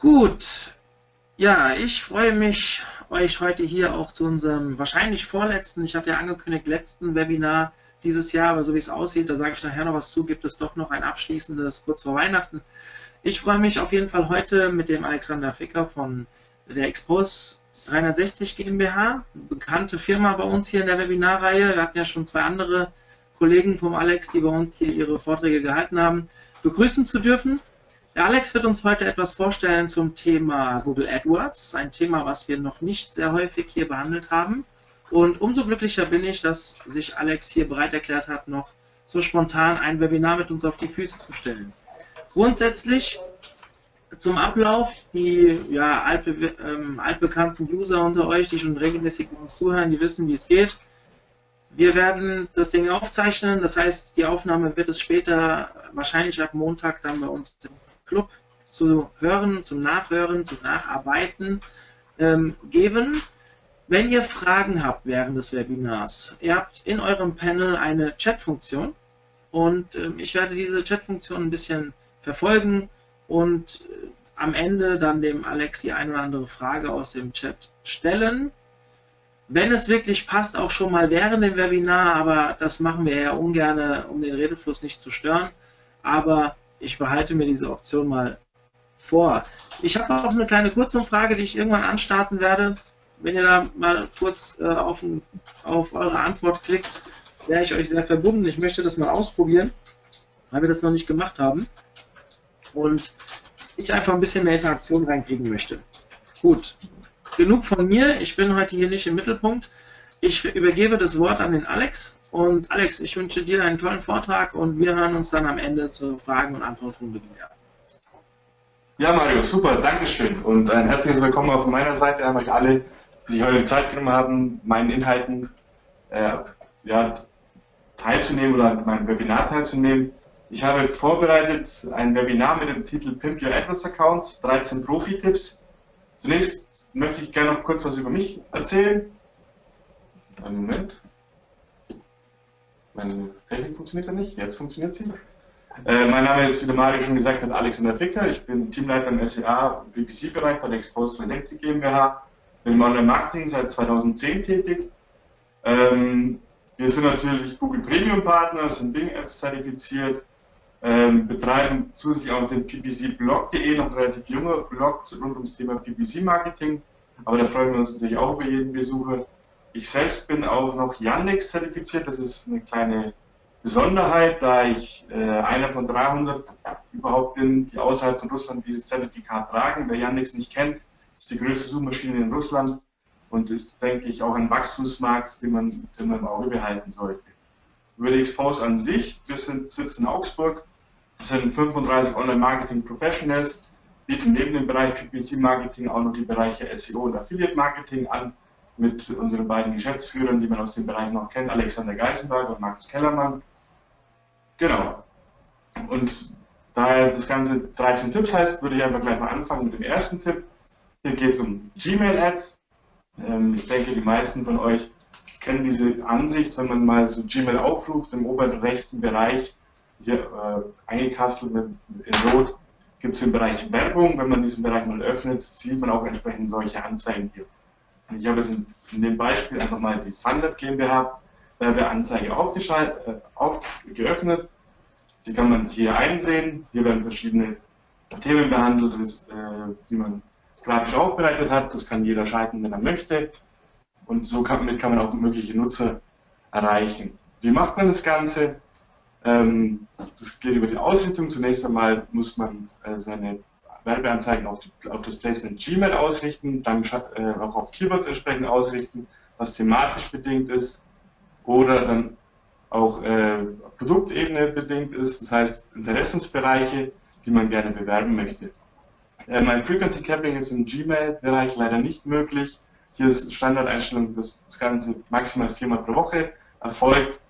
Gut, ja, ich freue mich, euch heute hier auch zu unserem wahrscheinlich vorletzten, ich hatte ja angekündigt, letzten Webinar dieses Jahr, aber so wie es aussieht, da sage ich nachher noch was zu, gibt es doch noch ein abschließendes kurz vor Weihnachten. Ich freue mich auf jeden Fall heute mit dem Alexander Ficker von der Expose 360 GmbH, bekannte Firma bei uns hier in der Webinarreihe. Wir hatten ja schon zwei andere Kollegen vom Alex, die bei uns hier ihre Vorträge gehalten haben, begrüßen zu dürfen. Alex wird uns heute etwas vorstellen zum Thema Google AdWords, ein Thema, was wir noch nicht sehr häufig hier behandelt haben. Und umso glücklicher bin ich, dass sich Alex hier bereit erklärt hat, noch so spontan ein Webinar mit uns auf die Füße zu stellen. Grundsätzlich zum Ablauf, die ja, altbe ähm, altbekannten User unter euch, die schon regelmäßig uns zuhören, die wissen, wie es geht. Wir werden das Ding aufzeichnen, das heißt, die Aufnahme wird es später, wahrscheinlich ab Montag, dann bei uns im Club zu hören, zum Nachhören, zum Nacharbeiten ähm, geben. Wenn ihr Fragen habt während des Webinars, ihr habt in eurem Panel eine Chat-Funktion und äh, ich werde diese Chat-Funktion ein bisschen verfolgen und äh, am Ende dann dem Alex die eine oder andere Frage aus dem Chat stellen. Wenn es wirklich passt, auch schon mal während dem Webinar, aber das machen wir ja ungern, um den Redefluss nicht zu stören. Aber ich behalte mir diese Option mal vor. Ich habe auch eine kleine Kurzumfrage, die ich irgendwann anstarten werde. Wenn ihr da mal kurz äh, auf, auf eure Antwort klickt, wäre ich euch sehr verbunden. Ich möchte das mal ausprobieren, weil wir das noch nicht gemacht haben. Und ich einfach ein bisschen mehr Interaktion reinkriegen möchte. Gut, genug von mir. Ich bin heute hier nicht im Mittelpunkt. Ich übergebe das Wort an den Alex und Alex, ich wünsche dir einen tollen Vortrag und wir hören uns dann am Ende zur Fragen- und Antwortrunde wieder. Ja, Mario, super, Dankeschön. Und ein herzliches Willkommen von meiner Seite an euch alle, die sich heute die Zeit genommen haben, meinen Inhalten äh, ja, teilzunehmen oder meinem Webinar teilzunehmen. Ich habe vorbereitet ein Webinar mit dem Titel Pimp Your AdWords Account, 13 Profi-Tipps. Zunächst möchte ich gerne noch kurz was über mich erzählen. Einen Moment. Meine Technik funktioniert ja nicht, jetzt funktioniert sie. Äh, mein Name ist, wie der Mario schon gesagt hat, Alexander Ficker. Ich bin Teamleiter im SEA PPC-Bereich bei der Expose 360 GmbH. Bin im Online-Marketing seit 2010 tätig. Ähm, wir sind natürlich Google Premium Partner, sind Bing Ads zertifiziert, ähm, betreiben zusätzlich auch den ppcblog.de, noch ein relativ junger Blog rund ums Thema PPC-Marketing. Aber da freuen wir uns natürlich auch über jeden Besucher. Ich selbst bin auch noch Yandex zertifiziert. Das ist eine kleine Besonderheit, da ich äh, einer von 300 überhaupt bin, die außerhalb von Russland dieses Zertifikat tragen. Wer Yandex nicht kennt, ist die größte Suchmaschine in Russland und ist, denke ich, auch ein Wachstumsmarkt, den man, den man im Auge behalten sollte. Über die Expose an sich, wir sind, sitzen in Augsburg, wir sind 35 Online-Marketing-Professionals, bieten neben dem Bereich PPC-Marketing auch noch die Bereiche SEO und Affiliate-Marketing an mit unseren beiden Geschäftsführern, die man aus dem Bereich noch kennt, Alexander Geisenberg und Markus Kellermann. Genau. Und da das Ganze 13 Tipps heißt, würde ich einfach gleich mal anfangen mit dem ersten Tipp. Hier geht es um Gmail-Ads. Ähm, ich denke, die meisten von euch kennen diese Ansicht, wenn man mal so Gmail aufruft, im oberen rechten Bereich, hier äh, eingekastelt mit, in Rot, gibt es den Bereich Werbung. Wenn man diesen Bereich mal öffnet, sieht man auch entsprechend solche Anzeigen hier. Ich habe jetzt in dem Beispiel einfach mal die Sunweb GmbH Werbeanzeige äh, aufgeöffnet. Die kann man hier einsehen. Hier werden verschiedene Themen behandelt, äh, die man grafisch aufbereitet hat. Das kann jeder schalten, wenn er möchte. Und so kann, damit kann man auch mögliche Nutzer erreichen. Wie macht man das Ganze? Ähm, das geht über die Ausrichtung. Zunächst einmal muss man äh, seine Werbeanzeigen auf, die, auf das Placement Gmail ausrichten, dann äh, auch auf Keywords entsprechend ausrichten, was thematisch bedingt ist oder dann auch äh, Produktebene bedingt ist, das heißt Interessensbereiche, die man gerne bewerben möchte. Äh, mein Frequency Capping ist im Gmail-Bereich leider nicht möglich. Hier ist Standardeinstellung, dass das Ganze maximal viermal pro Woche erfolgt.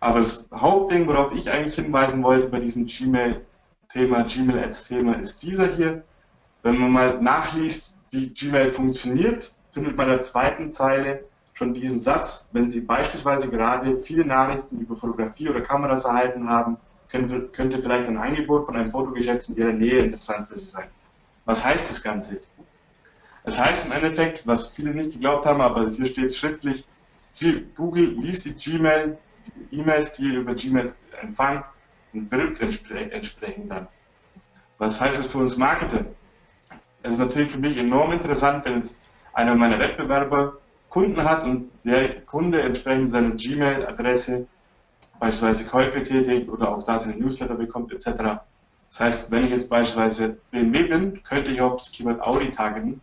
Aber das Hauptding, worauf ich eigentlich hinweisen wollte bei diesem Gmail Thema Gmail als Thema ist dieser hier. Wenn man mal nachliest, wie Gmail funktioniert, findet man in der zweiten Zeile schon diesen Satz. Wenn Sie beispielsweise gerade viele Nachrichten über Fotografie oder Kameras erhalten haben, könnte, vielleicht ein Angebot von einem Fotogeschäft in Ihrer Nähe interessant für Sie sein. Was heißt das Ganze? Es heißt im Endeffekt, was viele nicht geglaubt haben, aber hier steht es schriftlich, Google liest die Gmail, die E-Mails, die ihr über Gmail empfangen und wirbt entsprechend dann. Was heißt das für uns Marketer? Es ist natürlich für mich enorm interessant, wenn jetzt einer meiner Wettbewerber Kunden hat und der Kunde entsprechend seine Gmail-Adresse beispielsweise Käufe tätigt oder auch da seine Newsletter bekommt etc. Das heißt, wenn ich jetzt beispielsweise BMW bin, könnte ich auf das Keyword Audi targeten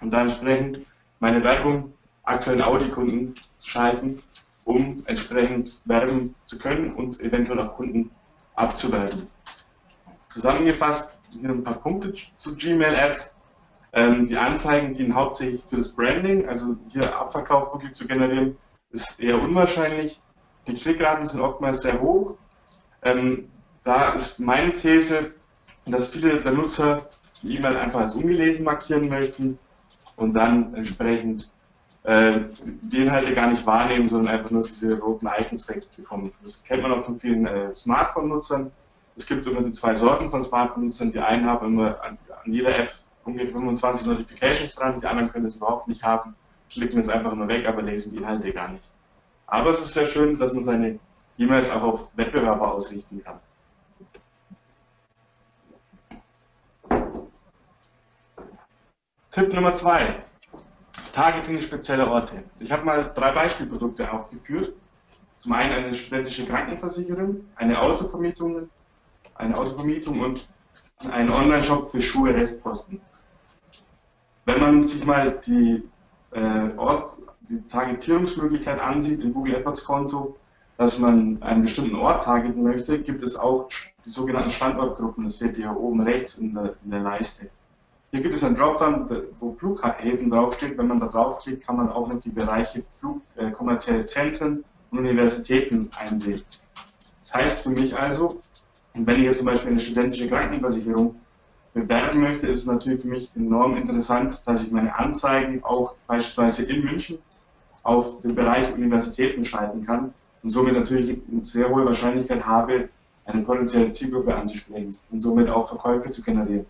und dann entsprechend meine Werbung aktuellen Audi-Kunden schalten, um entsprechend werben zu können und eventuell auch Kunden abzuwerben. Zusammengefasst hier ein paar Punkte zu Gmail Ads. Ähm, die Anzeigen dienen hauptsächlich für das Branding, also hier Abverkauf wirklich zu generieren, ist eher unwahrscheinlich. Die Klickraten sind oftmals sehr hoch. Ähm, da ist meine These, dass viele der Nutzer die E-Mail einfach als ungelesen markieren möchten und dann entsprechend äh, die Inhalte gar nicht wahrnehmen, sondern einfach nur diese roten Icons wegbekommen. Das kennt man auch von vielen äh, Smartphone-Nutzern. Es gibt immer die zwei Sorten von Smartphone-Nutzern. Die einen haben immer an, an, jeder App ungefähr 25 Notifications dran, die anderen können es überhaupt nicht haben, klicken es einfach nur weg, aber lesen die Inhalte gar nicht. Aber es ist sehr schön, dass man seine E-Mails auch auf Wettbewerber ausrichten kann. Tipp Nummer zwei. Targeting spezielle Orte. Ich habe mal drei Beispielprodukte aufgeführt. Zum einen eine studentische Krankenversicherung, eine Autovermietung, eine Autovermietung und einen Online-Shop für Schuhe Restposten. Wenn man sich mal die, äh, Ort, die Targetierungsmöglichkeit ansieht im Google AdWords Konto, dass man einen bestimmten Ort targeten möchte, gibt es auch die sogenannten Standortgruppen. Das seht ihr hier oben rechts in der, in der Leiste. Hier gibt es einen Dropdown, wo Flughäfen draufsteht. Wenn man da draufklickt, kann man auch noch die Bereiche Flug, äh, kommerzielle Zentren und Universitäten einsehen. Das heißt für mich also, wenn ich jetzt zum Beispiel eine studentische Krankenversicherung bewerben möchte, ist es natürlich für mich enorm interessant, dass ich meine Anzeigen auch beispielsweise in München auf den Bereich Universitäten schalten kann und somit natürlich eine sehr hohe Wahrscheinlichkeit habe, eine potenzielle Zielgruppe anzusprechen und somit auch Verkäufe zu generieren.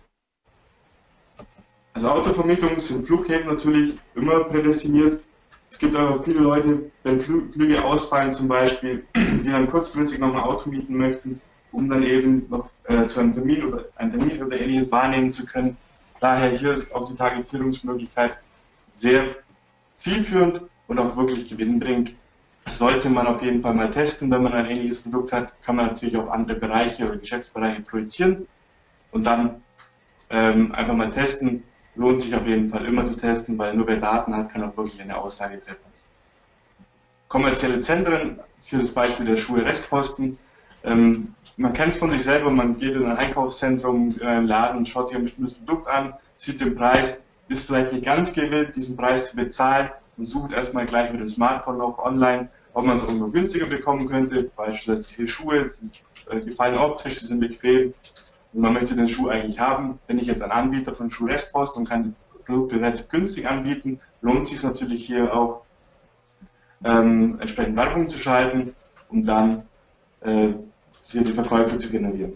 Also Autovermietung sind Flughäfen natürlich immer prädestiniert. Es gibt aber viele Leute, wenn Flüge ausfallen zum Beispiel, die dann kurzfristig noch ein Auto mieten möchten, um dann eben noch äh, zu einem Termin oder einen Termin oder ähnliches wahrnehmen zu können. Daher hier ist auch die Targetierungsmöglichkeit sehr zielführend und auch wirklich gewinnbringend. Das sollte man auf jeden Fall mal testen. Wenn man ein ähnliches Produkt hat, kann man natürlich auf andere Bereiche oder Geschäftsbereiche projizieren und dann ähm, einfach mal testen, lohnt sich auf jeden Fall immer zu testen, weil nur wer Daten hat, kann auch wirklich eine Aussage treffen. Kommerzielle Zentren, hier das Beispiel der Schuhe Restposten. Ähm, man kennt es von sich selber, man geht in ein Einkaufszentrum, in einen Laden schaut sich ein bestimmtes Produkt an, sieht den Preis, ist vielleicht nicht ganz gewillt, diesen Preis zu bezahlen und sucht erstmal gleich mit dem Smartphone noch online, ob man es irgendwo günstiger bekommen könnte. Beispielsweise hier Schuhe, die gefallen optisch, sie sind bequem, man möchte den Schuh eigentlich haben. Bin ich jetzt ein Anbieter von Schuh Restpost und kann die Produkte relativ günstig anbieten, lohnt sich natürlich hier auch ähm, entsprechend Werbung zu schalten, um dann äh, hier die Verkäufe zu generieren.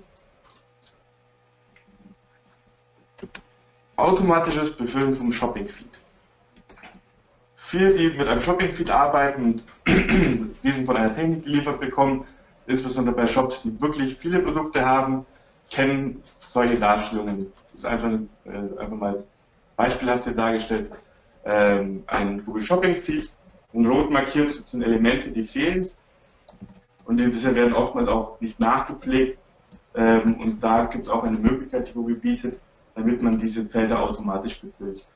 Automatisches Befüllen vom Shopping-Feed. Viele, die mit einem Shopping-Feed arbeiten und diesen von einer Technik geliefert bekommen, insbesondere bei Shops, die wirklich viele Produkte haben, kennen solche Darstellungen. Das ist einfach, äh, einfach mal beispielhaft dargestellt. Ähm, ein Google Shopping Feed, in rot markiert sind Elemente, die fehlen. Und die werden oftmals auch nicht nachgepflegt. Ähm, und da gibt es auch eine Möglichkeit, die Google bietet, damit man diese Felder automatisch befüllt.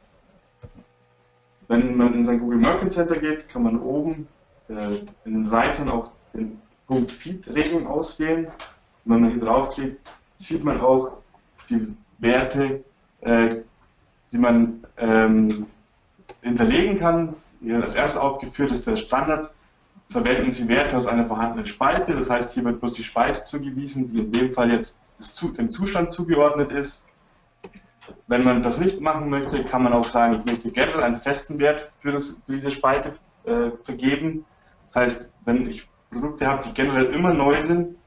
Wenn man in sein Google Merchant Center geht, kann man oben äh, in den Reitern auch den Punkt Feed-Regeln auswählen. Und wenn man hier draufklickt, sieht man auch die Werte, äh, die man ähm, hinterlegen kann. Hier als erstes aufgeführt ist der Standard. Verwenden Sie Werte aus einer vorhandenen Spalte, das heißt, hier wird bloß die Spalte zugewiesen, die in dem Fall jetzt dem Zustand zugeordnet ist. Wenn man das nicht machen möchte, kann man auch sagen, ich möchte generell einen festen Wert für, das, für diese Spalte äh, vergeben. Das heißt, wenn ich Produkte habe, die generell immer neu sind,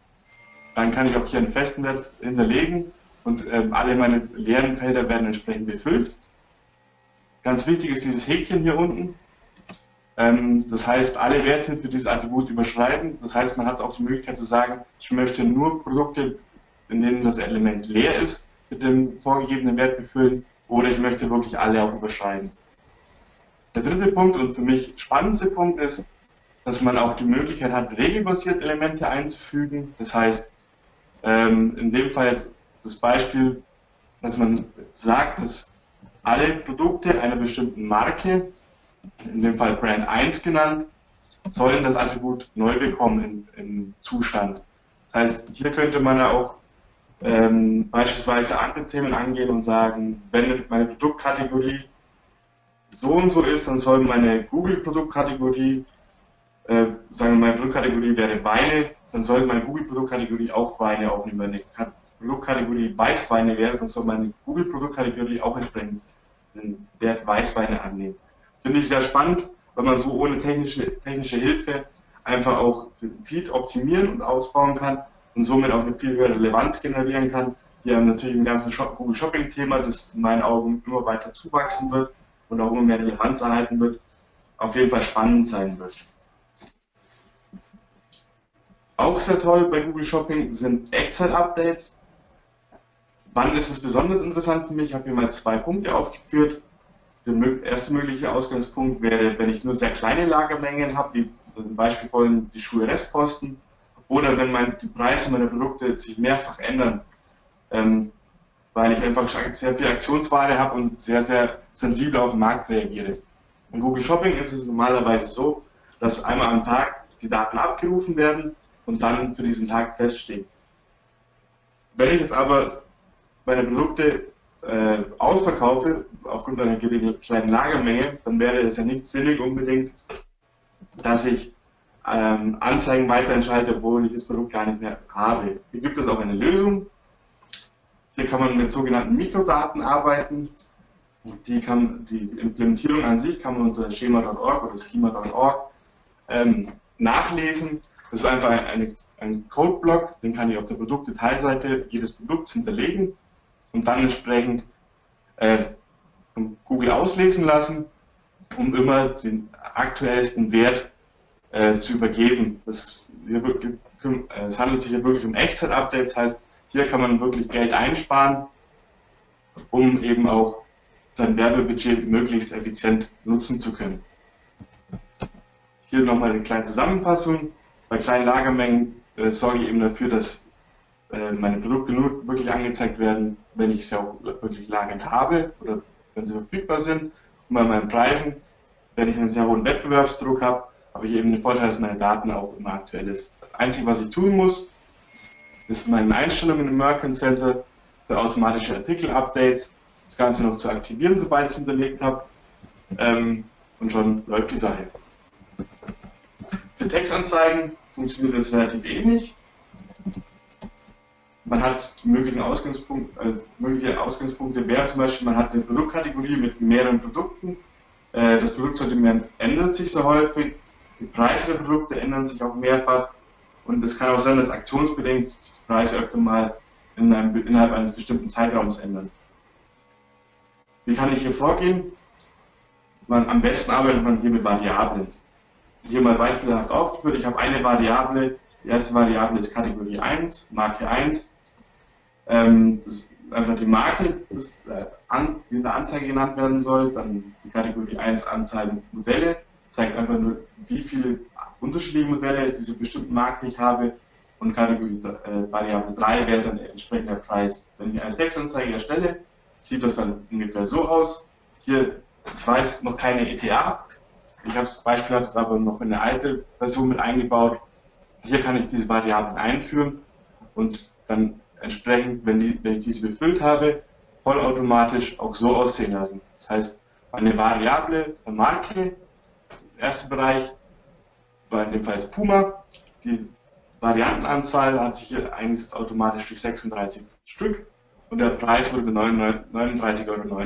dann kann ich auch hier einen festen Wert hinterlegen und ähm, alle meine leeren Felder werden entsprechend befüllt. Ganz wichtig ist dieses Häkchen hier unten. Ähm, das heißt, alle Werte für dieses Attribut überschreiben. Das heißt, man hat auch die Möglichkeit zu sagen, ich möchte nur Produkte, in denen das Element leer ist, mit dem vorgegebenen Wert befüllen oder ich möchte wirklich alle auch überschreiben. Der dritte Punkt und für mich spannendste Punkt ist, dass man auch die Möglichkeit hat, regelbasiert Elemente einzufügen. Das heißt, ähm, in dem Fall jetzt das Beispiel, dass man sagt, dass alle Produkte einer bestimmten Marke, in dem Fall Brand 1 genannt, sollen das Attribut neu bekommen im, im Zustand. Das heißt, hier könnte man ja auch ähm, beispielsweise andere Themen angehen und sagen, wenn meine Produktkategorie so und so ist, dann soll meine Google-Produktkategorie, äh, sagen wir, meine Produktkategorie wäre Weine, dann soll meine Google-Produktkategorie auch Weine aufnehmen. Wenn eine Produktkategorie Weißweine wäre, dann soll meine Google-Produktkategorie auch entsprechend den Wert Weißweine annehmen. Finde ich sehr spannend, weil man so ohne technische, technische Hilfe einfach auch den Feed optimieren und ausbauen kann und somit auch eine viel höhere Relevanz generieren kann, die einem natürlich im ganzen Shop Google Shopping Thema, das in meinen Augen immer weiter zuwachsen wird und auch immer mehr Relevanz erhalten wird, auf jeden Fall spannend sein wird. Auch sehr toll bei Google Shopping sind Echtzeit-Updates. Wann ist es besonders interessant für mich? Ich habe hier mal zwei Punkte aufgeführt. Der erste mögliche Ausgangspunkt wäre, wenn ich nur sehr kleine Lagermengen habe, wie zum Beispiel vorhin die Schuhe Restposten, oder wenn mein, die Preise meiner Produkte sich mehrfach ändern, ähm, weil ich einfach sehr viel Aktionsware habe und sehr, sehr sensibel auf den Markt reagiere. In Google Shopping ist es normalerweise so, dass einmal am Tag die Daten abgerufen werden und dann für diesen Tag feststehen. Wenn ich jetzt aber meine Produkte äh, ausverkaufe, aufgrund einer kleinen Lagermenge, dann wäre es ja nicht sinnig unbedingt, dass ich ähm, Anzeigen weiterentscheide, obwohl ich das Produkt gar nicht mehr habe. Hier gibt es auch eine Lösung. Hier kann man mit sogenannten Mikrodaten arbeiten. Die, kann, die Implementierung an sich kann man unter schema.org oder schema.org ähm, nachlesen. Das ist einfach ein, ein Codeblock, den kann ich auf der Produktdetailseite jedes Produkts hinterlegen und dann entsprechend äh, von Google auslesen lassen, um immer den aktuellsten Wert äh, zu übergeben. Das, äh, es handelt sich hier wirklich um Echtzeit-Updates, heißt, hier kann man wirklich Geld einsparen, um eben auch sein Werbebudget möglichst effizient nutzen zu können. Hier nochmal eine kleine Zusammenfassung. Bei kleinen Lagermengen äh, sorge ich eben dafür, dass äh, meine Produkte nur wirklich angezeigt werden, wenn ich sie auch wirklich lagernd habe oder wenn sie verfügbar sind. Und bei meinen Preisen, wenn ich einen sehr hohen Wettbewerbsdruck habe, habe ich eben den Vorteil, dass meine Daten auch immer aktuell ist. Das Einzige, was ich tun muss, ist meine Einstellungen im Merchant Center für automatische Artikel-Updates, das Ganze noch zu aktivieren, sobald ich es hinterlegt habe. Ähm, und schon läuft die Sache. Für Textanzeigen funktioniert das relativ ähnlich. Man hat mögliche, Ausgangspunkte, also mögliche Ausgangspunkte, wäre zum Beispiel, man hat eine Produktkategorie mit mehreren Produkten. Äh, das Produktsortiment ändert sich so häufig die Preise der Produkte ändern sich auch mehrfach und es kann auch sein, dass aktionsbedingt die Preise öfter mal in einem, innerhalb eines bestimmten Zeitraums ändern. Wie kann ich hier vorgehen? Man, am besten arbeitet man hier mit Variablen. Hier mal beispielhaft aufgeführt. Ich habe eine Variable. Die erste Variable ist Kategorie 1, Marke 1. Ähm, das ist einfach die Marke, das, äh, an, die in der Anzeige genannt werden soll. Dann die Kategorie 1 Anzeigen Modelle zeigt einfach nur, wie viele unterschiedliche Modelle diese bestimmten Marken ich habe und Kategorie äh, Variable 3 wäre dann entsprechend der Preis. Wenn ich eine Textanzeige erstelle, sieht das dann ungefähr so aus. Hier, ich weiß, noch keine ETA. Ich habe es beispielhaft aber noch in eine alte Version mit eingebaut. Hier kann ich diese Variablen einführen und dann entsprechend, wenn, die, wenn ich diese befüllt habe, vollautomatisch auch so aussehen lassen. Das heißt, meine Variable Marke erste Bereich war in dem Fall jetzt Puma. Die Variantenanzahl hat sich hier eingesetzt automatisch durch 36 Stück und der Preis wurde mit 39,90 Euro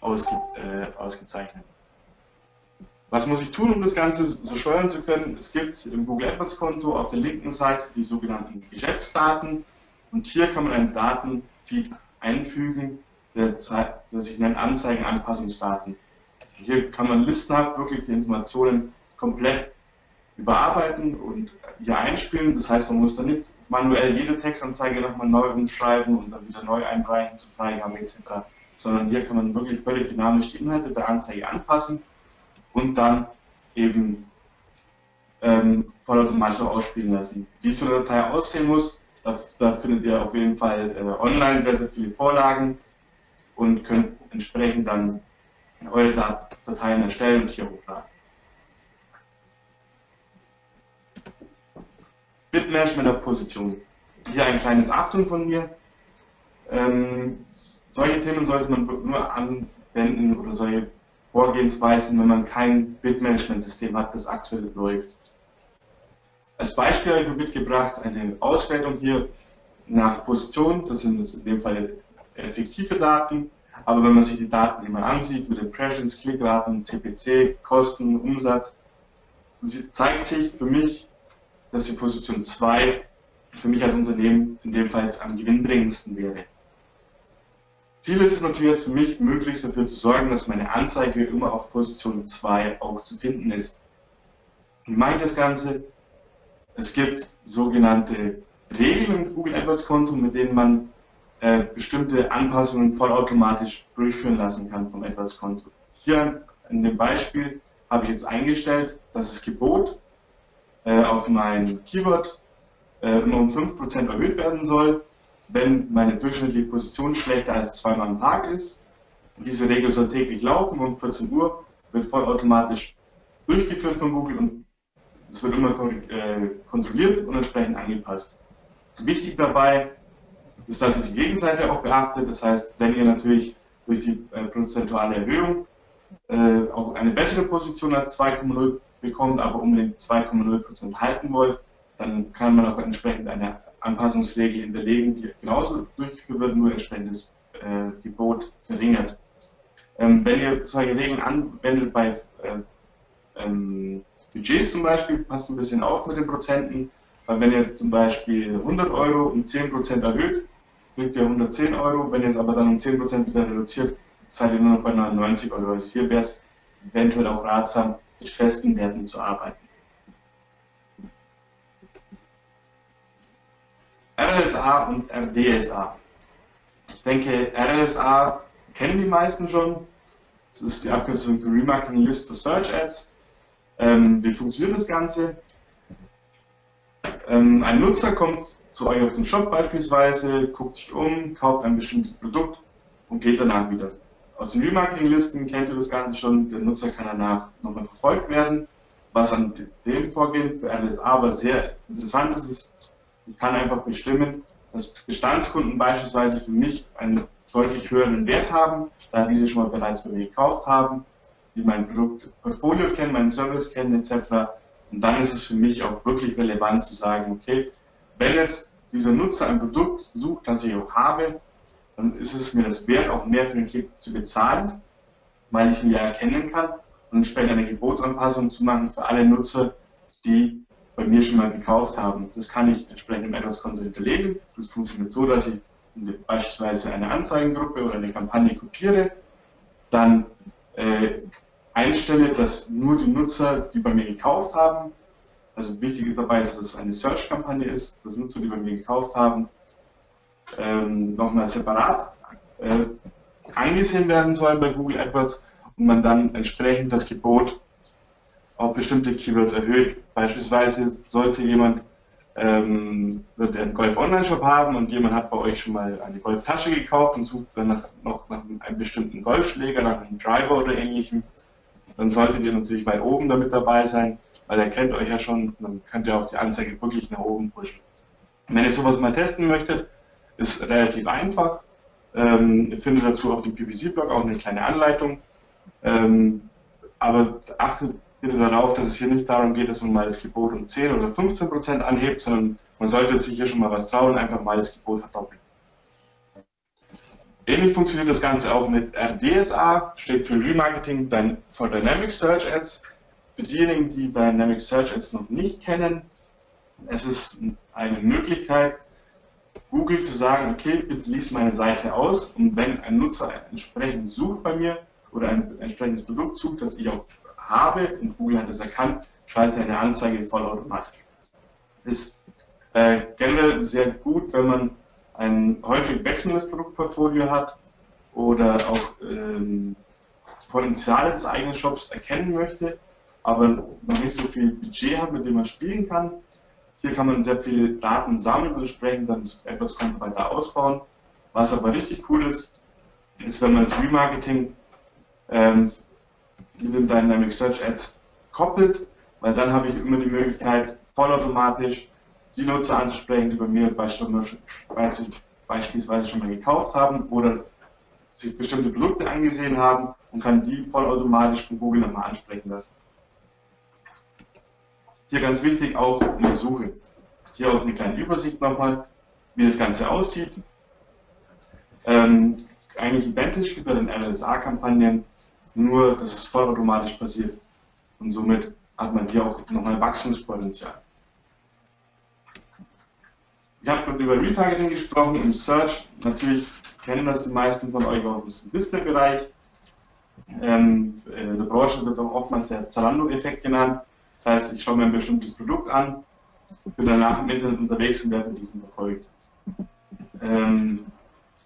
ausge, äh, ausgezeichnet. Was muss ich tun, um das Ganze so steuern zu können? Es gibt im Google AdWords Konto auf der linken Seite die sogenannten Geschäftsdaten und hier kann man eine Daten Feed einfügen, der, der sich nennt Anzeigenanpassungsdaten. Hier kann man listenhaft wirklich die Informationen komplett überarbeiten und hier einspielen. Das heißt, man muss dann nicht manuell jede Textanzeige nochmal neu umschreiben und dann wieder neu einreichen zu Freigabe etc., sondern hier kann man wirklich völlig dynamisch die Inhalte der Anzeige anpassen und dann eben ähm, vollautomatisch auch ausspielen lassen. Wie so eine Datei aussehen muss, da, findet ihr auf jeden Fall äh, online sehr, sehr viele Vorlagen und könnt entsprechend dann eure Dateien erstellen und hier hochladen. Bitmanagement auf Position. Hier ein kleines Achtung von mir. Ähm, solche Themen sollte man nur anwenden oder solche Vorgehensweisen, wenn man kein Bitmanagement-System hat, das aktuell läuft. Als Beispiel habe ich mitgebracht eine Auswertung hier nach Position. Das sind in dem Fall effektive Daten. Aber wenn man sich die Daten, man ansieht, mit Impressions, Klickraten, CPC, Kosten, Umsatz, zeigt sich für mich, dass die Position 2 für mich als Unternehmen in dem Fall am gewinnbringendsten wäre. Ziel ist es natürlich jetzt für mich, möglichst dafür zu sorgen, dass meine Anzeige immer auf Position 2 auch zu finden ist. Wie ich das Ganze? Es gibt sogenannte Regeln im Google AdWords Konto, mit denen man äh, bestimmte Anpassungen vollautomatisch durchführen lassen kann vom AdWords Konto. Hier in dem Beispiel habe ich jetzt eingestellt, dass das Gebot äh, auf mein Keyword äh, um 5% erhöht werden soll, wenn meine durchschnittliche Position schlechter als zweimal am Tag ist. Diese Regel soll täglich laufen, um 14 Uhr wird vollautomatisch durchgeführt von Google und es wird immer äh, kontrolliert und entsprechend angepasst. Wichtig dabei ist, dass ihr die Gegenseite auch beachtet. Das heißt, wenn ihr natürlich durch die äh, prozentuale Erhöhung äh, auch eine bessere Position als 2,0 bekommt, aber unbedingt 2,0% halten wollt, dann kann man auch entsprechend eine Anpassungsregel hinterlegen, die genauso durchgeführt wird, nur entsprechendes äh, Gebot verringert. Ähm, wenn ihr solche Regeln anwendet bei äh, ähm, Budgets zum Beispiel, passt ein bisschen auf mit den Prozenten, weil wenn ihr zum Beispiel 100 Euro um 10% erhöht, kriegt ihr 110 Euro, wenn ihr es aber dann um 10% wieder reduziert, seid ihr nur noch bei 99 Euro. Also hier wäre es eventuell auch ratsam, mit festen Werten zu arbeiten. RLSA und RDSA. Ich denke, RLSA kennen die meisten schon. Das ist die Abkürzung für Remarketing List for Search Ads. Ähm, wie funktioniert das Ganze? Ähm, ein Nutzer kommt zu euch auf den Shop beispielsweise, guckt sich um, kauft ein bestimmtes Produkt und geht danach wieder. Aus den Remarketing-Listen kennt ihr das Ganze schon, der Nutzer kann danach nochmal verfolgt werden. Was an dem Vorgehen für RSA aber sehr interessant ist, ist, ich kann einfach bestimmen, dass Bestandskunden beispielsweise für mich einen deutlich höheren Wert haben, da diese schon mal bereits bei mir gekauft haben, die mein Produktportfolio kennen, meinen Service kennen etc. Und dann ist es für mich auch wirklich relevant zu sagen, okay, wenn jetzt dieser Nutzer ein Produkt sucht, das ich auch habe, dann ist es mir das wert, auch mehr für den Klick zu bezahlen, weil ich ihn ja erkennen kann und entsprechend eine Gebotsanpassung zu machen für alle Nutzer, die bei mir schon mal gekauft haben. Das kann ich entsprechend im AdWords-Konto hinterlegen. Das funktioniert so, dass ich beispielsweise eine Anzeigengruppe oder eine Kampagne kopiere, dann äh, einstelle, dass nur die Nutzer, die bei mir gekauft haben, also wichtig dabei ist, dass es eine Search-Kampagne ist, dass Nutzer, die bei mir gekauft haben, ähm, nochmal separat äh, angesehen werden sollen bei Google AdWords und man dann entsprechend das Gebot auf bestimmte Keywords erhöht. Beispielsweise sollte jemand ähm, wird einen Golf Online Shop haben und jemand hat bei euch schon mal eine Golftasche gekauft und sucht dann nach, noch nach einem bestimmten Golfschläger, nach einem Driver oder ähnlichem, dann solltet ihr natürlich weit oben damit dabei sein, weil er kennt euch ja schon, dann könnt ihr auch die Anzeige wirklich nach oben pushen. Wenn ihr sowas mal testen möchtet, ist relativ einfach. Ähm, ihr findet dazu auf dem PPC-Blog auch eine kleine Anleitung. Ähm, aber achtet bitte darauf, dass es hier nicht darum geht, dass man mal das Gebot um 10 oder 15 Prozent anhebt, sondern man sollte sich hier schon mal was trauen, einfach mal das Gebot verdoppeln. Ähnlich funktioniert das Ganze auch mit RDSA, steht für Remarketing for Dynamic Search Ads. Für diejenigen, die Dynamic Search Ads noch nicht kennen, es ist eine Möglichkeit, Google zu sagen, okay, bitte lies meine Seite aus und wenn ein Nutzer entsprechend sucht bei mir oder ein entsprechendes Produkt sucht, das ich auch habe und Google hat es erkannt, schaltet eine Anzeige vollautomatisch. Ist äh, generell sehr gut, wenn man ein häufig wechselndes Produktportfolio hat oder auch ähm, das Potenzial des eigenen Shops erkennen möchte, aber noch nicht so viel Budget hat, mit dem man spielen kann. Hier kann man sehr viele Daten sammeln und entsprechend dann etwas Konto weiter ausbauen. Was aber richtig cool ist, ist, wenn man das Remarketing ähm, mit den Dynamic Search Ads koppelt, weil dann habe ich immer die Möglichkeit, vollautomatisch die Nutzer anzusprechen, die bei mir beispielsweise schon mal gekauft haben oder sich bestimmte Produkte angesehen haben und kann die vollautomatisch von Google nochmal ansprechen lassen. Hier ganz wichtig auch in der Suche. Hier auch eine kleine Übersicht nochmal, wie das Ganze aussieht. Ähm, eigentlich identisch wie bei den LSA-Kampagnen, nur dass es vollautomatisch passiert. Und somit hat man hier auch nochmal Wachstumspotenzial. Ich habe über Retargeting gesprochen im Search. Natürlich kennen das die meisten von euch auch aus dem Display-Bereich. Ähm, in der Branche wird es auch oftmals der Zalando-Effekt genannt. Das heißt, ich schaue mir ein bestimmtes Produkt an, bin danach im Internet unterwegs und werde mit diesem verfolgt. Ähm,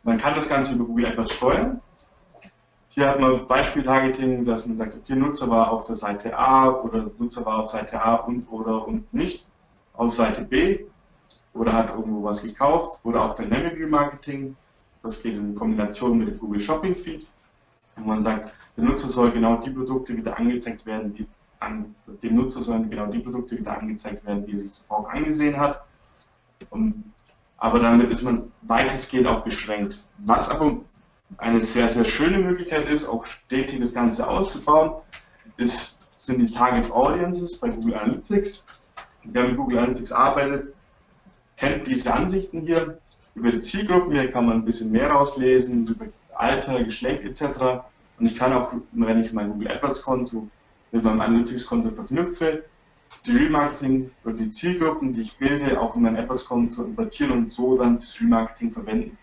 man kann das Ganze über Google etwas steuern. Hier hat man Beispiel-Targeting, dass man sagt, okay, Nutzer war auf der Seite A oder Nutzer war auf Seite A und oder und nicht auf Seite B oder hat irgendwo was gekauft oder auch Dynamic Remarketing. Das geht in Kombination mit dem Google Shopping Feed, wo man sagt, der Nutzer soll genau die Produkte wieder angezeigt werden, die an dem Nutzer sollen genau die Produkte wieder angezeigt werden, die er sich zuvor angesehen hat. Und, aber damit ist man weitestgehend auch beschränkt. Was aber eine sehr, sehr schöne Möglichkeit ist, auch stetig das Ganze auszubauen, ist, sind die Target Audiences bei Google Analytics. Wer mit Google Analytics arbeitet, kennt diese Ansichten hier. Über die Zielgruppen hier kann man ein bisschen mehr rauslesen, über Alter, Geschlecht etc. Und ich kann auch, wenn ich mein Google AdWords Konto mit meinem Analytics-Konto verknüpfe, die Remarketing oder die Zielgruppen, die ich bilde, auch in mein AdWords-Konto importieren und so dann fürs Remarketing verwenden.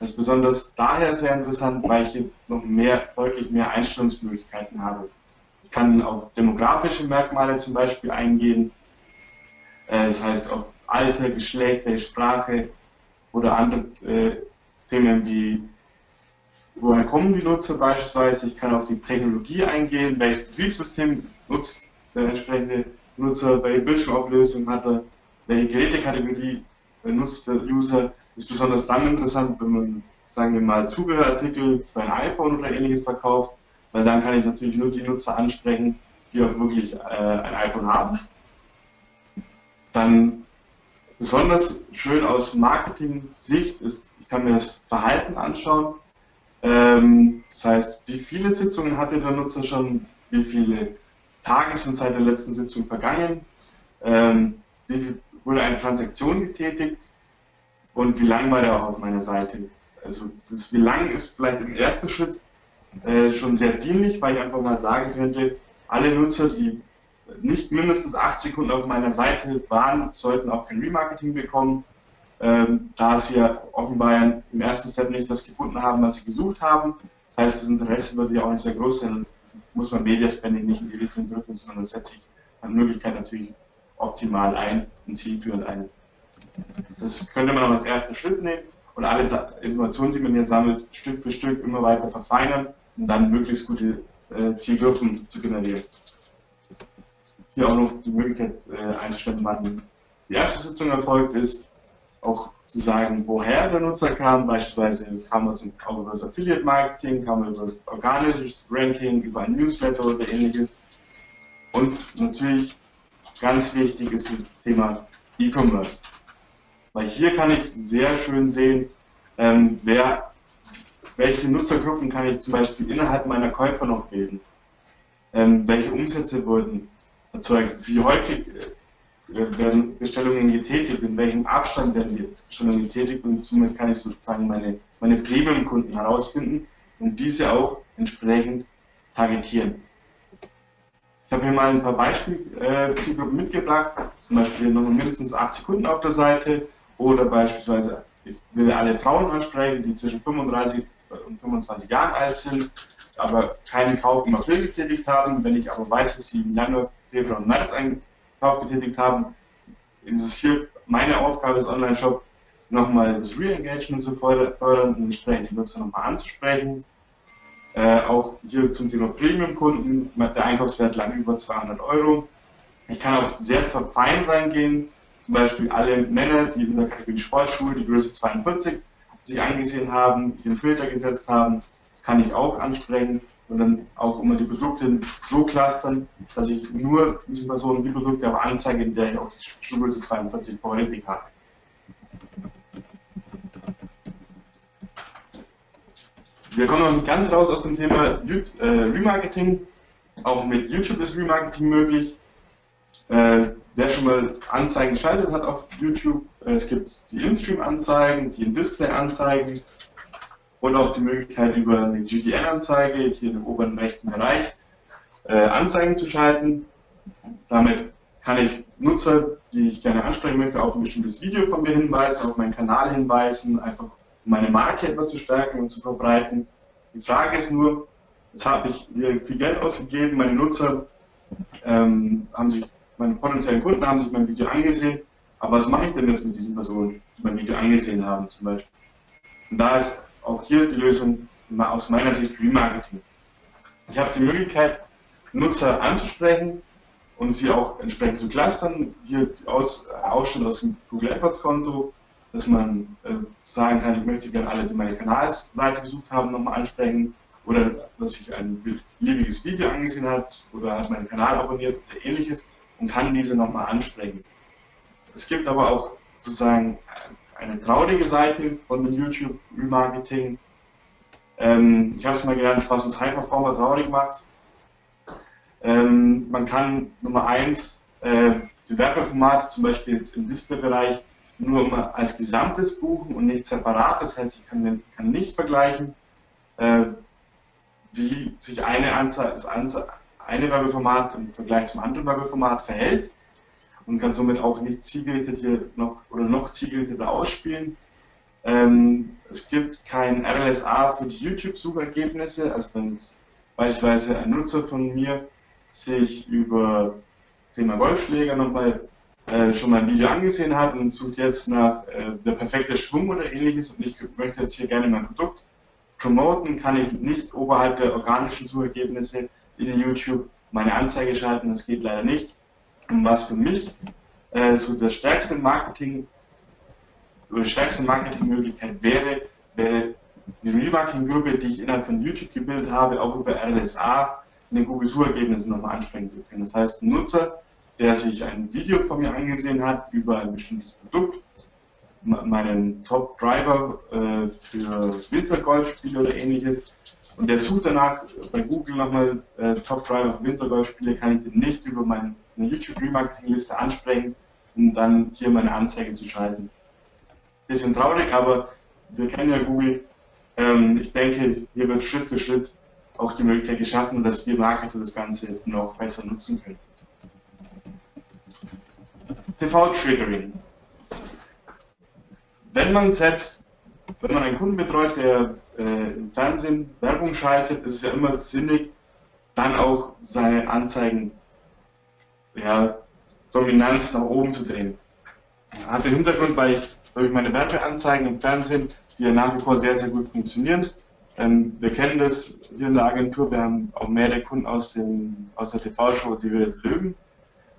Das ist besonders daher sehr interessant, weil ich hier noch mehr, deutlich mehr Einstellungsmöglichkeiten habe. Ich kann auf demografische Merkmale zum Beispiel eingehen, äh, das heißt auf Alter, Geschlecht, Sprache oder andere äh, Themen wie woher kommen die Nutzer beispielsweise. Ich kann auf die Technologie eingehen, welches Betriebssystem nutzt der entsprechende Nutzer, welche Bildschirmauflösung hat er, welche Gerätekategorie nutzt der User. Ist besonders dann interessant, wenn man, sagen wir mal, Zubehörartikel für ein iPhone oder ähnliches verkauft, weil dann kann ich natürlich nur die Nutzer ansprechen, die auch wirklich äh, ein iPhone haben. Dann besonders schön aus Marketing-Sicht ist, ich kann mir das Verhalten anschauen. Ähm, das heißt, wie viele Sitzungen hatte der Nutzer schon, wie viele Tage sind seit der letzten Sitzung vergangen, ähm, wie viel wurde eine Transaktion getätigt und wie lang war der auch auf meiner Seite. Also das wie lang ist vielleicht im ersten Schritt äh, schon sehr dienlich, weil ich einfach mal sagen könnte, alle Nutzer, die nicht mindestens acht Sekunden auf meiner Seite waren, sollten auch kein Remarketing bekommen, ähm, da sie ja offenbar im ersten Step nicht das gefunden haben, was sie gesucht haben. Das heißt, das Interesse wird ja auch nicht sehr groß sein. Muss man Media Spending nicht in die Richtung drücken, sondern das setze ich nach Möglichkeit natürlich optimal ein und zielführend ein. Das könnte man auch als ersten Schritt nehmen und alle Informationen, die man hier sammelt, Stück für Stück immer weiter verfeinern und dann möglichst gute äh, Zielgruppen zu generieren hier auch noch die Möglichkeit äh, einstellen, wann die erste Sitzung erfolgt ist, auch zu sagen, woher der Nutzer kam, beispielsweise kam er auch über das Affiliate Marketing, kam er über das organische Ranking, über ein Newsletter oder ähnliches. Und natürlich ganz wichtig ist das Thema E-Commerce. Weil hier kann ich sehr schön sehen, ähm, wer, welche Nutzergruppen kann ich zum Beispiel innerhalb meiner Käufer noch bilden. Ähm, welche Umsätze wurden erzeugt. Wie häufig äh, werden Bestellungen getätigt, in welchem Abstand werden die Bestellungen getätigt und somit kann ich sozusagen meine, meine Premium-Kunden herausfinden und diese auch entsprechend targetieren. Ich habe hier mal ein paar Beispielzielgruppen äh, mitgebracht, zum Beispiel nochmal mindestens 80 Kunden auf der Seite oder beispielsweise ich will alle Frauen ansprechen, die zwischen 35 und 25 Jahren alt sind, aber keinen Kauf im April getätigt haben. Wenn ich aber weiß, dass sie im Januar, Februar und März einen Kauf getätigt haben, ist es hier meine Aufgabe als Online-Shop, nochmal das Re-Engagement zu fördern und entsprechend die Nutzer nochmal anzusprechen. Äh, auch hier zum Thema Premium-Kunden, der Einkaufswert lag über 200 Euro. Ich kann auch sehr fein reingehen, zum Beispiel alle Männer, die in der Kategorie Sportschuhe die Größe 42 sich angesehen haben, ihren Filter gesetzt haben, kann ich auch ansprechen und dann auch immer die Produkte so clustern, dass ich nur diese Personen die Produkte auch anzeige, in der ich auch die Schuhgröße 42 vorrätig habe. Wir kommen noch nicht ganz raus aus dem Thema äh, Remarketing. Auch mit YouTube ist Remarketing möglich. Wer schon mal Anzeigen geschaltet hat auf YouTube, äh, es gibt die In-Stream-Anzeigen, die In-Display-Anzeigen und auch die Möglichkeit über eine GDN-Anzeige, hier im oberen rechten Bereich, äh, Anzeigen zu schalten. Damit kann ich Nutzer, die ich gerne ansprechen möchte, auf ein bestimmtes Video von mir hinweisen, auf meinen Kanal hinweisen, einfach um meine Marke etwas zu stärken und zu verbreiten. Die Frage ist nur, jetzt habe ich viel Geld ausgegeben, meine Nutzer ähm, haben sich, meine potenziellen Kunden haben sich mein Video angesehen, aber was mache ich denn jetzt mit diesen Personen, die mein Video angesehen haben zum Beispiel? Und da ist auch hier die Lösung aus meiner Sicht Remarketing. Ich habe die Möglichkeit, Nutzer anzusprechen und sie auch entsprechend zu clustern. Hier Aus, Ausschnitt aus dem Google AdWords Konto, dass man äh, sagen kann, ich möchte gerne alle, die meine Kanalseite besucht haben, nochmal ansprechen oder dass sich ein beliebiges Video angesehen hat oder hat meinen Kanal abonniert oder ähnliches und kann diese nochmal ansprechen. Es gibt aber auch sozusagen eine traurige Seite von dem YouTube Remarketing. Ähm, ich habe es mal genannt, was uns High Performer traurig macht. Ähm, man kann Nummer eins äh, die Werbeformate zum Beispiel jetzt im Displaybereich nur als Gesamtes buchen und nicht separat. Das heißt, ich kann, kann nicht vergleichen, äh, wie sich eine Anzahl, eine Werbeformat im Vergleich zum anderen Werbeformat verhält und kann somit auch nicht zielgerichtet hier noch oder noch zielgerichteter ausspielen. Ähm, es gibt kein RLSA für die YouTube-Suchergebnisse, also wenn beispielsweise ein Nutzer von mir sich über Thema Golfschläger nochmal äh, schon mal ein Video angesehen hat und sucht jetzt nach äh, der perfekte Schwung oder ähnliches und ich möchte jetzt hier gerne mein Produkt promoten, kann ich nicht oberhalb der organischen Suchergebnisse in YouTube meine Anzeige schalten, das geht leider nicht. Und was für mich äh, so der stärkste Marketing oder stärkste Marketingmöglichkeit wäre, wäre die Remarketing-Gruppe, die ich innerhalb von YouTube gebildet habe, auch über RLSA in den Google-Suchergebnissen nochmal ansprechen zu können. Das heißt, ein Nutzer, der sich ein Video von mir angesehen hat über ein bestimmtes Produkt, meinen Top-Driver äh, für Wintergolfspiele oder ähnliches, und der sucht danach bei Google nochmal äh, Top-Driver für Wintergolfspiele, kann ich den nicht über meine YouTube-Remarketing-Liste ansprechen, um dann hier meine Anzeige zu schalten. Bisschen traurig, aber wir kennen ja Google. Ähm, ich denke, hier wird Schritt für Schritt auch die Möglichkeit geschaffen, dass wir Marketer das Ganze noch besser nutzen können. TV-Triggering. Wenn man selbst, wenn man einen Kunden betreut, der äh, im Fernsehen Werbung schaltet, ist es ja immer sinnig, dann auch seine Anzeigen ja, Dominanz nach oben zu drehen. Hat den Hintergrund, weil ich durch meine Werbeanzeigen im Fernsehen, die ja nach wie vor sehr, sehr gut funktionieren. Ähm, wir kennen das hier in der Agentur, wir haben auch mehrere Kunden aus, dem, aus der TV-Show, die wir Löwen.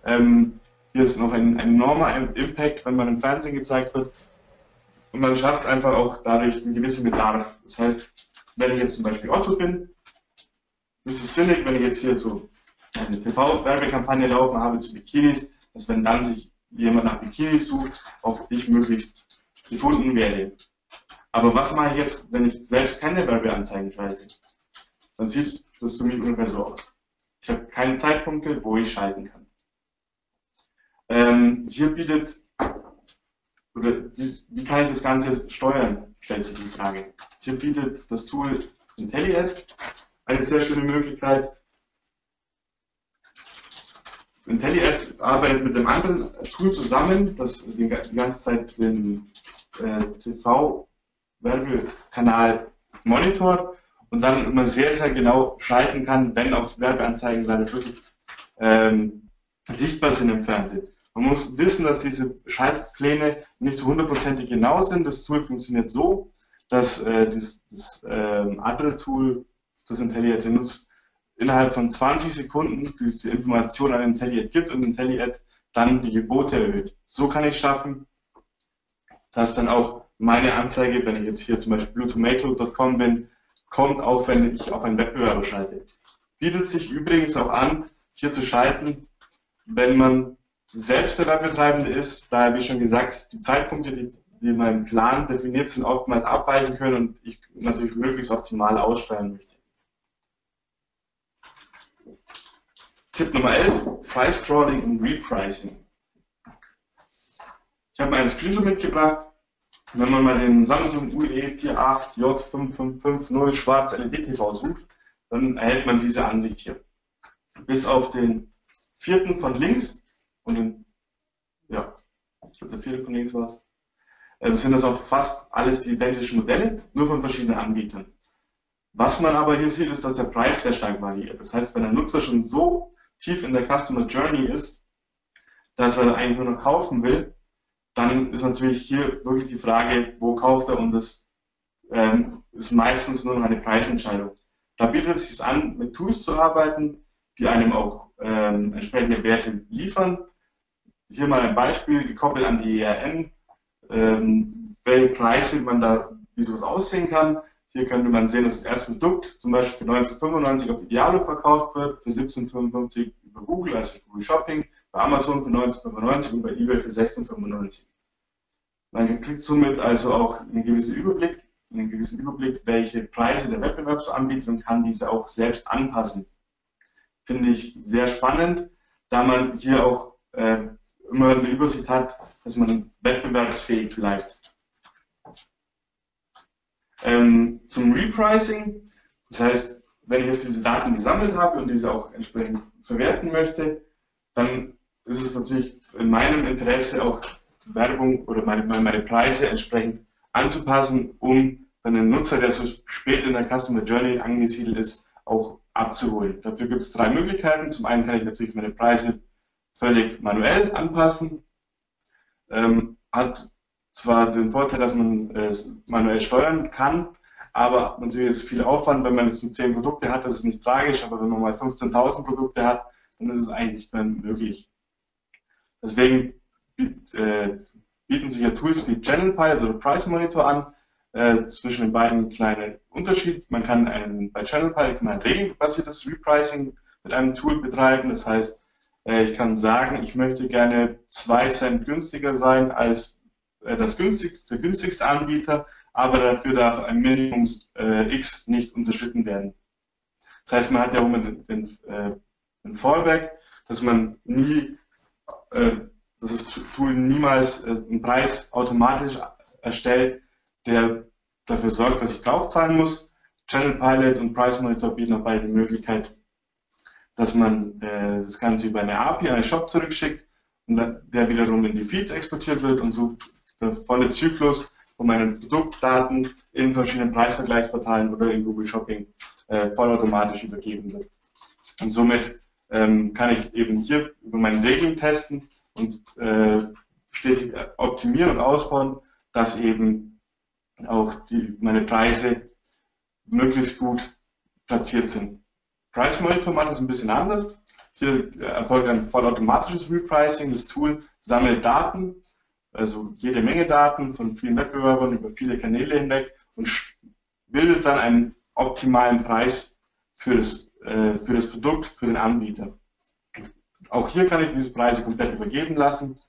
Ähm, hier ist noch ein, ein enormer Impact, wenn man im Fernsehen gezeigt wird. Und man schafft einfach auch dadurch einen gewissen Bedarf. Das heißt, wenn ich jetzt zum Beispiel Otto bin, ist es sinnig, wenn ich jetzt hier so eine TV-Werbekampagne laufen habe zu Bikinis, dass wenn dann sich jemand nach Bikinis sucht, auch ich möglichst gefunden werde. Aber was mache ich jetzt, wenn ich selbst keine Werbeanzeigen schalte? Dann sieht das für mich ungefähr so aus. Ich habe keine Zeitpunkte, wo ich schalten kann. Ähm, hier bietet, oder wie, wie, kann ich das Ganze steuern, stellt sich die Frage. Hier bietet das Tool IntelliAd eine sehr schöne Möglichkeit. IntelliAd arbeitet mit einem anderen Tool zusammen, das die ganze Zeit den äh, TV-Werbekanal monitort und dann immer sehr, sehr genau schalten kann, wenn auch die Werbeanzeigen gerade wirklich ähm, sichtbar sind im Fernsehen. Man muss wissen, dass diese Schaltpläne nicht so hundertprozentig genau sind. Das Tool funktioniert so, dass äh, das, das äh, andere Tool, das IntelliAd nutzt, innerhalb von 20 Sekunden diese Information an IntelliAd gibt und IntelliAd dann die Gebote erhöht. So kann ich schaffen, dass dann auch meine Anzeige, wenn ich jetzt hier zum Beispiel bluetomato.com bin, kommt auch, wenn ich auf einen Wettbewerber schalte. Bietet sich übrigens auch an, hier zu schalten, wenn man selbst der Webbetreibende ist, da, wie schon gesagt, die Zeitpunkte, die, die in meinem Plan definiert sind, oftmals abweichen können und ich natürlich möglichst optimal aussteuern möchte. Tipp Nummer 11, Price Crawling und Repricing. Ich habe einen Screenshot mitgebracht. Wenn man mal den Samsung UE48J5550 schwarz LED-TV sucht, dann erhält man diese Ansicht hier. Bis auf den vierten von links und den, ja, ich glaube der vierte von links war es, äh, sind das auch fast alles die identischen Modelle, nur von verschiedenen Anbietern. Was man aber hier sieht, ist, dass der Preis sehr stark variiert. Das heißt, wenn der Nutzer schon so tief in der Customer Journey ist, dass er eigentlich nur noch kaufen will, dann ist natürlich hier wirklich die Frage, wo kauft er und das ähm, ist meistens nur noch eine Preisentscheidung. Da bietet es sich an, mit Tools zu arbeiten, die einem auch ähm, entsprechende Werte liefern. Hier mal ein Beispiel, gekoppelt an die ERN, ähm, welche Preise man da, wie sowas aussehen kann. Hier könnte man sehen, dass das erste Produkt zum Beispiel für 1995 auf Idealo verkauft wird, für 1755 über Google, also Google Shopping, bei Amazon für 1995 und bei eBay für 1695. Man kriegt somit also auch einen gewissen Überblick, einen gewissen Überblick, welche Preise der Wettbewerb so anbietet und kann diese auch selbst anpassen. Finde ich sehr spannend, da man hier auch äh, immer eine Übersicht hat, dass man wettbewerbsfähig bleibt. Ähm, zum Repricing, das heißt, wenn ich jetzt diese Daten gesammelt habe und diese auch entsprechend verwerten möchte, dann ist es natürlich in meinem Interesse auch Werbung oder meine, meine Preise entsprechend anzupassen, um dann den Nutzer, der so spät in der Customer Journey angesiedelt ist, auch abzuholen. Dafür gibt es drei Möglichkeiten. Zum einen kann ich natürlich meine Preise völlig manuell anpassen. Ähm, hat zwar den Vorteil, dass man es manuell steuern kann, aber natürlich ist es viel Aufwand, wenn man jetzt nur 10 Produkte hat, das ist nicht tragisch, aber wenn man mal 15.000 Produkte hat, dann ist es eigentlich nicht mehr möglich. Deswegen äh, bieten sich ja Tools wie Channel Pilot oder Price Monitor an, äh, zwischen den beiden kleine Unterschied. Man kann ein, bei Channel Pilot kann man ein regelbasiertes Repricing mit einem Tool betreiben, das heißt, ich kann sagen, ich möchte gerne 2 Cent günstiger sein als äh, das günstigste, der günstigste Anbieter, aber dafür darf ein Minimum äh, X nicht unterschritten werden. Das heißt, man hat ja auch den, den, äh, den Fallback, dass man nie, äh, dass das Tool niemals äh, einen Preis automatisch erstellt, der dafür sorgt, dass ich draufzahlen muss. Channel Pilot und Price Monitor bieten auch beide die Möglichkeit, dass man äh, das Ganze über eine API an den Shop zurückschickt und der wiederum in die Feeds exportiert wird und so der volle Zyklus von meinen Produktdaten in verschiedenen Preisvergleichsportalen oder in Google Shopping äh, vollautomatisch übergeben wird. Und somit ähm, kann ich eben hier über meine Regeln testen und äh, stetig optimieren und ausbauen, dass eben auch die, meine Preise möglichst gut platziert sind. Price Monitor macht das ein bisschen anders. Hier erfolgt ein vollautomatisches Repricing. Das Tool sammelt Daten also jede Menge Daten von vielen Wettbewerbern über viele Kanäle hinweg und bildet dann einen optimalen Preis für das, äh, für das Produkt, für den Anbieter. Auch hier kann ich diese Preise komplett übergeben lassen,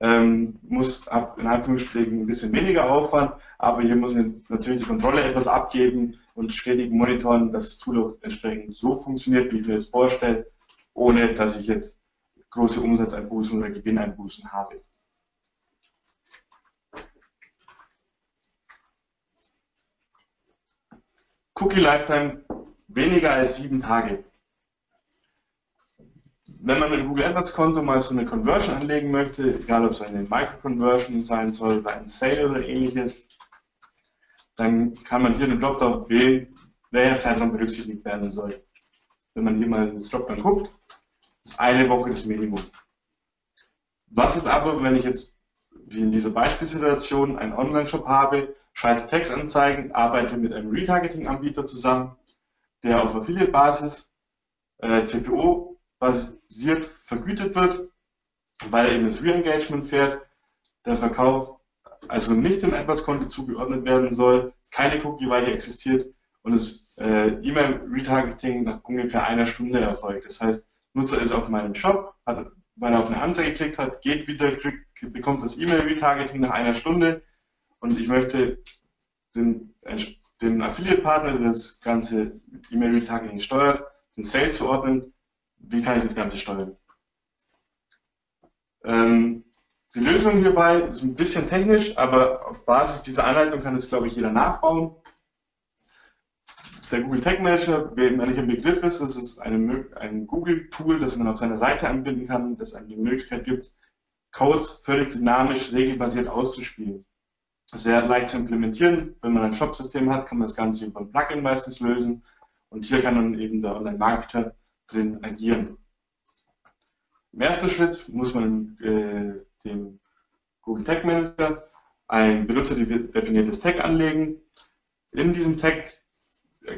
ähm, muss ab, in Anführungsstrichen ein bisschen weniger Aufwand, aber hier muss ich natürlich die Kontrolle etwas abgeben und stetig monitoren, dass das Tool entsprechend so funktioniert, wie ich mir das vorstelle, ohne dass ich jetzt große Umsatzeinbußen oder Gewinneinbußen habe. Cookie Lifetime weniger als sieben Tage. Wenn man mit Google AdWords Konto mal so eine Conversion anlegen möchte, egal ob es eine Micro-Conversion sein soll oder ein Sale oder ähnliches, dann kann man hier den Dropdown wählen, welcher Zeitraum berücksichtigt werden soll. Wenn man hier mal ins Dropdown guckt, ist eine Woche das Minimum. Was ist aber, wenn ich jetzt, wie in dieser Beispielsituation, einen Online-Shop habe, schalte Textanzeigen, arbeite mit einem Retargeting-Anbieter zusammen, der auf Affiliate-Basis äh, CPO-basiert vergütet wird, weil eben das Re-Engagement fährt, der Verkauf also nicht dem AdWords-Konto zugeordnet werden soll, keine Cookie-Weiche existiert und das äh, E-Mail-Retargeting nach ungefähr einer Stunde erfolgt. Das heißt, Nutzer ist auf meinem Shop, hat, weil er auf eine Anzeige geklickt hat, geht wieder, kriegt, bekommt das E-Mail-Retargeting nach einer Stunde und ich möchte den, den Affiliate-Partner, der das ganze E-Mail-Retargeting steuert, den Sale zuordnen. Wie kann ich das Ganze steuern? Ähm, die Lösung hierbei ist ein bisschen technisch, aber auf Basis dieser Anleitung kann es, glaube ich, jeder nachbauen. Der Google Tag Manager, wenn nicht im Begriff ist, das ist eine, ein Google-Tool, das man auf seiner Seite anbinden kann, das einem die Möglichkeit gibt, Codes völlig dynamisch, regelbasiert auszuspielen. Sehr leicht zu implementieren. Wenn man ein Shop-System hat, kann man das Ganze über ein Plugin meistens lösen. Und hier kann dann eben der Online-Marketer drin agieren. Im ersten Schritt muss man äh, dem Google Tag Manager ein benutzerdefiniertes Tag anlegen. In diesem Tag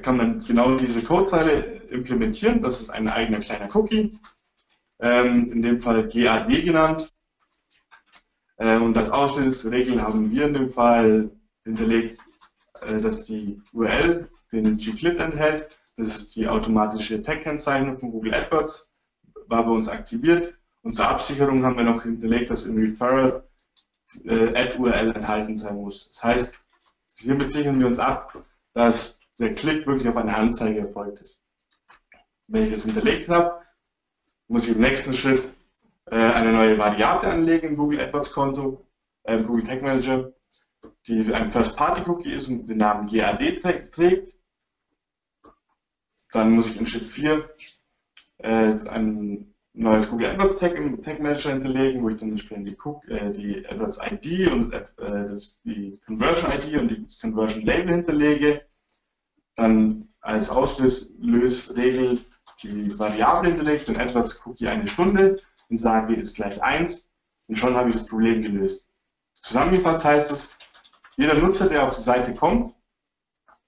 kann man genau diese Codezeile implementieren. Das ist ein eigener kleiner Cookie, ähm, in dem Fall GAD genannt. Äh, und als Ausschlussregel haben wir in dem Fall hinterlegt, äh, dass die URL den gclit enthält. Das ist die automatische Tag-Kennzeichnung von Google AdWords, war bei uns aktiviert. Und zur Absicherung haben wir noch hinterlegt, dass im Referral äh, Ad-URL enthalten sein muss. Das heißt, hiermit sichern wir uns ab, dass der Klick wirklich auf eine Anzeige erfolgt ist. Wenn ich das hinterlegt habe, muss ich im nächsten Schritt äh, eine neue Variable anlegen im Google AdWords Konto, äh, Google Tag Manager, die ein First-Party-Cookie ist und den Namen GAD trägt. Dann muss ich in Schritt 4 äh, ein neues Google AdWords Tag im Tag Manager hinterlegen, wo ich dann entsprechend die, äh, die AdWords ID und äh, das, die Conversion ID und das Conversion Label hinterlege. Dann als Auslösregel die Variable hinterlegt, den AdWords Cookie eine Stunde und sage ist gleich 1 und schon habe ich das Problem gelöst. Zusammengefasst heißt es, jeder Nutzer, der auf die Seite kommt,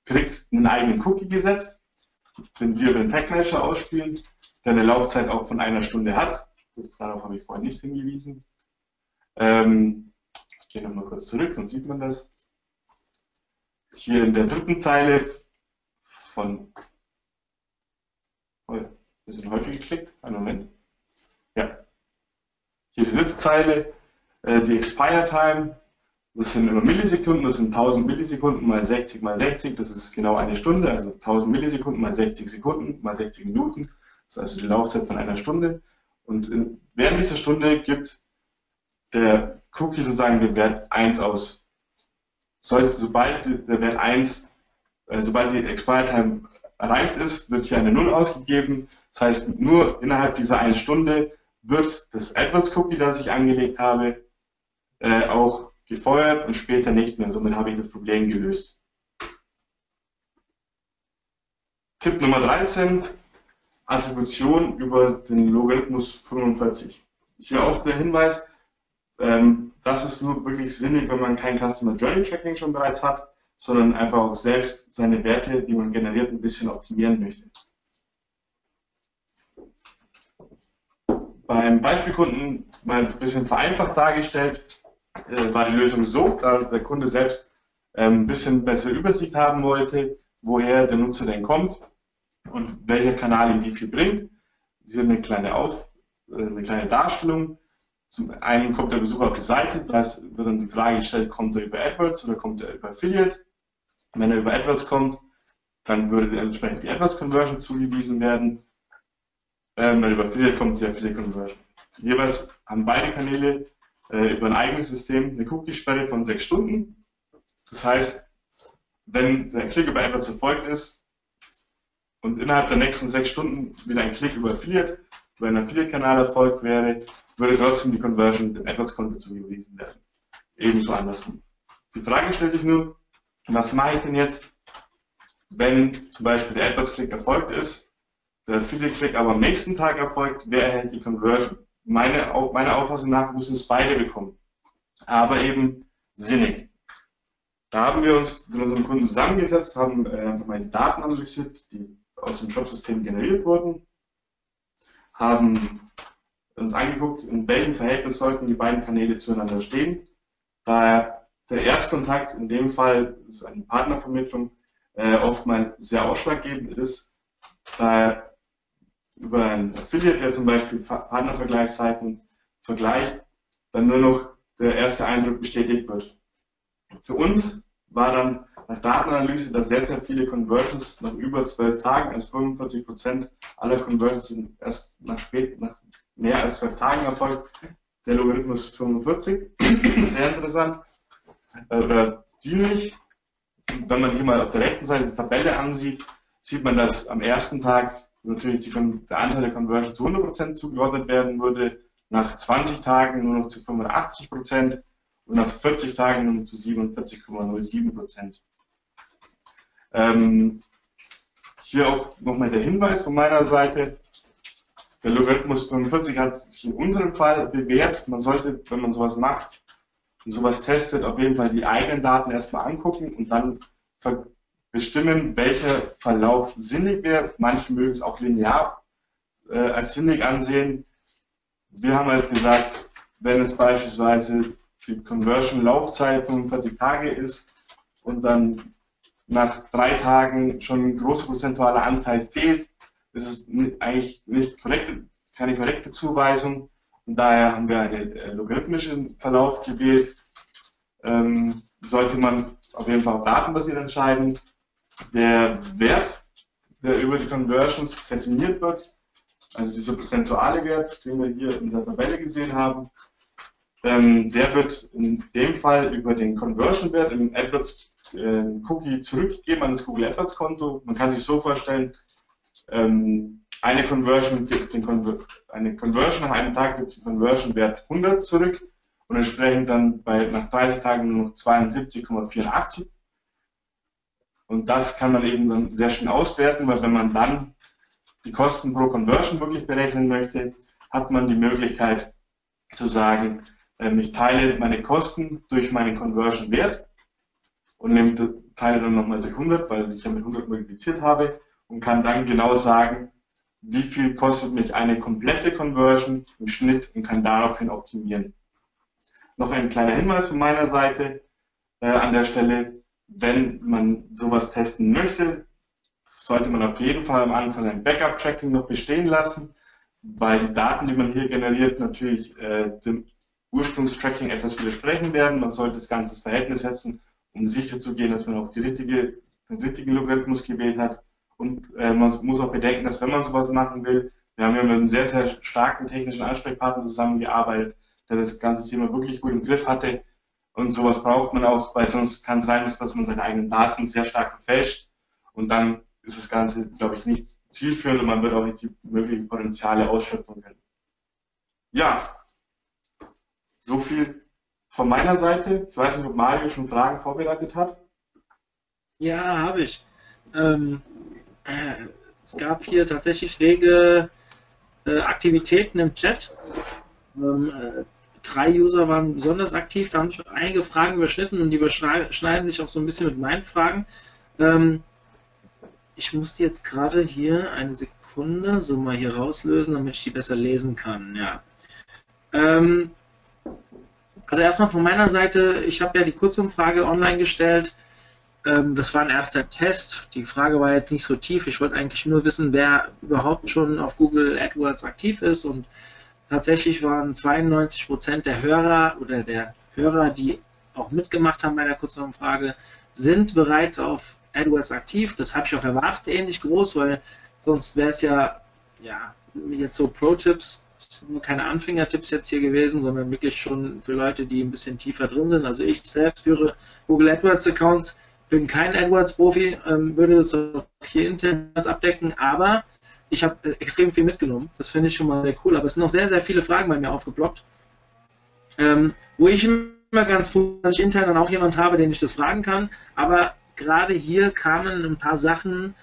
kriegt einen eigenen Cookie gesetzt, den wir Tag Manager ausspielen, der eine Laufzeit auch von einer Stunde hat. Das, darauf habe ich vorhin nicht hingewiesen. Ähm, ich gehe nochmal kurz zurück, dann sieht man das. Hier in der dritten Zeile von. Oh, wir sind häufig geklickt. Einen Moment. Ja. Hier die dritte Zeile, äh, die Expire Time. Das sind immer Millisekunden, das sind 1000 Millisekunden mal 60 mal 60, das ist genau eine Stunde, also 1000 Millisekunden mal 60 Sekunden mal 60 Minuten, das ist also die Laufzeit von einer Stunde. Und in, während dieser Stunde gibt der Cookie sozusagen den Wert 1 aus. Sollte, sobald der Wert 1 äh, sobald die Expire Time erreicht ist, wird hier eine Null ausgegeben. Das heißt, nur innerhalb dieser einen Stunde wird das AdWords Cookie, das ich angelegt habe, äh, auch gefeuert und später nicht mehr. Somit habe ich das Problem gelöst. Tipp Nummer 13, Attribution über den Logarithmus 45. Hier auch der Hinweis, ähm, das ist nur wirklich sinnig, wenn man kein Customer Journey Tracking schon bereits hat sondern einfach auch selbst seine Werte, die man generiert, ein bisschen optimieren möchte. Beim Beispielkunden mal ein bisschen vereinfacht dargestellt, äh, war die Lösung so, da der Kunde selbst ähm, ein bisschen bessere Übersicht haben wollte, woher der Nutzer denn kommt und welcher Kanal ihm wie viel bringt. Sie haben eine kleine, Auf, äh, eine kleine Darstellung. Zum einen kommt der Besucher auf die Seite, da wird dann die Frage gestellt, kommt er über AdWords oder kommt er über Affiliate? Wenn er über AdWords kommt, dann würde entsprechend die AdWords-Conversion zugewiesen werden. Ähm, wenn er über Affiliate kommt, die Affiliate-Conversion. Jeweils haben beide Kanäle äh, über ein eigenes System eine Cookie-Sperre von sechs Stunden. Das heißt, wenn der Klick über AdWords erfolgt ist und innerhalb der nächsten sechs Stunden wieder ein Klick über Affiliate über einen Affiliate-Kanal erfolgt wäre, würde trotzdem die Conversion dem AdWords-Konto zugewiesen werden. Ebenso andersrum. Die Frage stellt sich nur, was mache ich denn jetzt, wenn zum Beispiel der AdWords-Klick erfolgt ist, der Affiliate-Klick aber am nächsten Tag erfolgt, wer erhält die Conversion? Meine, meiner Auffassung nach müssen es beide bekommen. Aber eben sinnig. Da haben wir uns mit unserem Kunden zusammengesetzt, haben äh, einfach mal die Daten analysiert, die aus dem Shopsystem generiert wurden, haben uns angeguckt, in welchem Verhältnis sollten die beiden Kanäle zueinander stehen. Da der Erstkontakt in dem Fall ist eine Partnervermittlung äh, oftmals sehr ausschlaggebend ist, da über einen Affiliate, der zum Beispiel Partnervergleichsseiten vergleicht, dann nur noch der erste Eindruck bestätigt wird. Für uns war dann nach Datenanalyse, dass sehr, sehr viele Conversions nach über zwölf Tagen, also 45 Prozent aller Conversions sind erst nach, spät, nach mehr als zwölf Tagen erfolgt. Der Logarithmus 45, sehr interessant. Äh, oder ziemlich. Wenn man hier mal auf der rechten Seite die Tabelle ansieht, sieht man, dass am ersten Tag natürlich die, der Anteil der Conversion zu 100% zugeordnet werden würde, nach 20 Tagen nur noch zu 85% und nach 40 Tagen nur noch zu 47,07%. Ähm, hier auch nochmal der Hinweis von meiner Seite. Der Logarithmus 45 hat sich in unserem Fall bewährt. Man sollte, wenn man sowas macht und sowas testet, auf jeden Fall die eigenen Daten erstmal angucken und dann bestimmen, welcher Verlauf sinnig wäre. Manche mögen es auch linear äh, als sinnig ansehen. Wir haben halt gesagt, wenn es beispielsweise die Conversion-Laufzeit 45 Tage ist und dann nach drei Tagen schon ein großer prozentualer Anteil fehlt, ist es eigentlich nicht korrekte, keine korrekte Zuweisung. Und daher haben wir einen äh, logarithmischen Verlauf gewählt. Ähm, sollte man auf jeden Fall datenbasiert entscheiden der Wert, der über die Conversions definiert wird, also dieser prozentuale Wert, den wir hier in der Tabelle gesehen haben, ähm, der wird in dem Fall über den Conversion-Wert im AdWords äh, Cookie zurückgegeben an das Google AdWords Konto. Man kann sich so vorstellen, ähm, eine Conversion gibt den Conver eine Conversion nach einem Tag gibt den Conversion-Wert 100 zurück und entsprechend dann bei, nach 30 Tagen nur noch 72,84 und das kann man eben dann sehr schön auswerten, weil wenn man dann die Kosten pro Conversion wirklich berechnen möchte, hat man die Möglichkeit zu sagen, ähm, ich teile meine Kosten durch meinen Conversion-Wert und nehme, teile dann nochmal durch 100, weil ich ja mit 100 multipliziert habe und kann dann genau sagen, wie viel kostet mich eine komplette Conversion im Schnitt und kann daraufhin optimieren. Noch ein kleiner Hinweis von meiner Seite äh, an der Stelle wenn man sowas testen möchte, sollte man auf jeden Fall am Anfang ein Backup-Tracking noch bestehen lassen, weil die Daten, die man hier generiert, natürlich äh, dem Ursprungstracking etwas widersprechen werden. Man sollte das Ganze ins Verhältnis setzen, um sicher zu gehen, dass man auch die richtige, den richtigen Logarithmus gewählt hat. Und äh, man muss auch bedenken, dass wenn man sowas machen will, wir haben ja mit einem sehr, sehr starken technischen Ansprechpartner zusammengearbeitet, der das ganze Thema wirklich gut im Griff hatte, und sowas braucht man auch, weil sonst kann es sein, dass man seine eigenen Daten sehr stark verfälscht. Und dann ist das Ganze, glaube ich, nicht zielführend und man wird auch nicht die möglichen Potenziale ausschöpfen können. Ja, so viel von meiner Seite. Ich weiß nicht, ob Mario schon Fragen vorbereitet hat. Ja, habe ich. Ähm, äh, es gab hier tatsächlich rege äh, Aktivitäten im Chat. Ähm, äh, drei User waren besonders aktiv, da haben sich einige Fragen überschnitten und die überschneiden sich auch so ein bisschen mit meinen Fragen. Ähm, ich musste jetzt gerade hier eine Sekunde so mal hier rauslösen, damit ich die besser lesen kann. Ja. Ähm, also erstmal von meiner Seite, ich habe ja die Kurzumfrage online gestellt. Ähm, das war ein erster Test. Die Frage war jetzt nicht so tief. Ich wollte eigentlich nur wissen, wer überhaupt schon auf Google AdWords aktiv ist und Tatsächlich waren 92 Prozent der Hörer oder der Hörer, die auch mitgemacht haben bei der Kurzumfrage, sind bereits auf AdWords aktiv. Das habe ich auch erwartet, ähnlich groß, weil sonst wäre es ja, ja, jetzt so Pro-Tipps, keine Anfängertipps jetzt hier gewesen, sondern wirklich schon für Leute, die ein bisschen tiefer drin sind. Also ich selbst führe Google AdWords Accounts bin kein AdWords-Profi, ähm, würde das auch hier intern abdecken, aber ich habe äh, extrem viel mitgenommen. Das finde ich schon mal sehr cool. Aber es sind noch sehr, sehr viele Fragen bei mir aufgeploppt, ähm, wo ich immer ganz froh, dass ich intern dann auch jemand habe, den ich das fragen kann. Aber gerade hier kamen ein paar Sachen,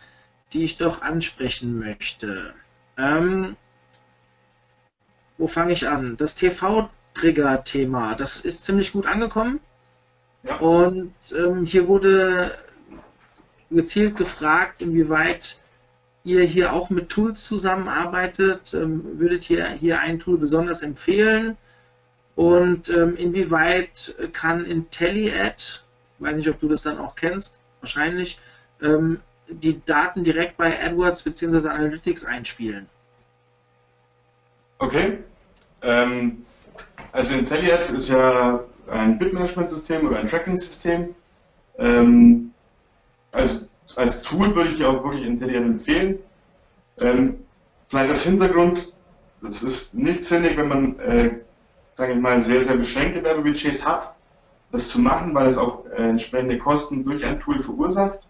die ich doch ansprechen möchte. Ähm, wo fange ich an? Das TV-Trigger-Thema, das ist ziemlich gut angekommen. Ja. Und ähm, hier wurde gezielt gefragt, inwieweit ihr hier auch mit Tools zusammenarbeitet. Ähm, würdet ihr hier ein Tool besonders empfehlen? Und ähm, inwieweit kann IntelliAd, weiß nicht, ob du das dann auch kennst, wahrscheinlich, ähm, die Daten direkt bei AdWords bzw. Analytics einspielen? Okay. Also IntelliAd ist ja ein Bitmanagement-System oder ein Tracking-System. Ähm, als, Tool würde ich auch wirklich IntelliAd empfehlen. Ähm, vielleicht als Hintergrund, es ist nicht sinnig, wenn man, äh, sage ich mal, sehr, sehr beschränkte Werbebudgets hat, das zu machen, weil es auch äh, entsprechende Kosten durch ein Tool verursacht.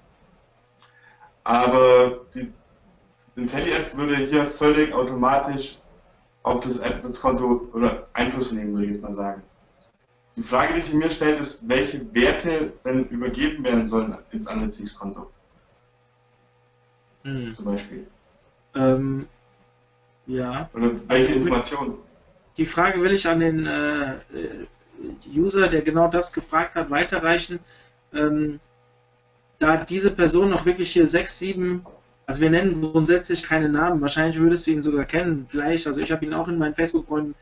Aber die IntelliAd würde hier völlig automatisch auf das AdWords-Konto oder Einfluss nehmen, würde ich jetzt mal sagen. Die Frage, die sich mir stellt, ist, welche Werte denn übergeben werden sollen ins Analytics-Konto? Hm. Zum Beispiel. Ähm, ja. Oder welche Informationen? Die Frage will ich an den äh, User, der genau das gefragt hat, weiterreichen. Ähm, da diese Person noch wirklich hier sechs, sieben, also wir nennen grundsätzlich keine Namen, wahrscheinlich würdest du ihn sogar kennen, vielleicht, also ich habe ihn auch in meinen Facebook-Freunden,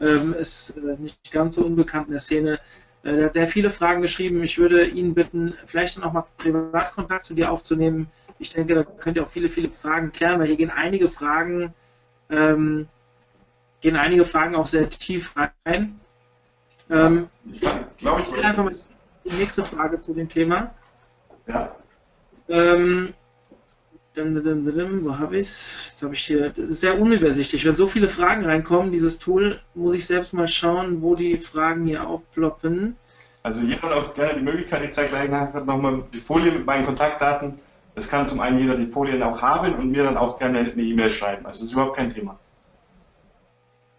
ähm, ist äh, nicht ganz so unbekannt in der Szene. Äh, der hat sehr viele Fragen geschrieben. Ich würde ihn bitten, vielleicht dann auch mal Privatkontakt zu dir aufzunehmen. Ich denke, da könnt ihr auch viele, viele Fragen klären, weil hier gehen einige Fragen, ähm, gehen einige Fragen auch sehr tief rein. Ähm, ich glaube, ich stelle einfach mal die nächste Frage zu dem Thema. Ja. Ähm, wo habe ich es? Jetzt habe ich hier. Das ist sehr unübersichtlich. Wenn so viele Fragen reinkommen, dieses Tool, muss ich selbst mal schauen, wo die Fragen hier aufploppen. Also jemand hat auch gerne die Möglichkeit, ich zeige gleich nachher nochmal die Folie mit meinen Kontaktdaten. Es kann zum einen jeder die Folien auch haben und mir dann auch gerne eine E-Mail schreiben. Also das ist überhaupt kein Thema.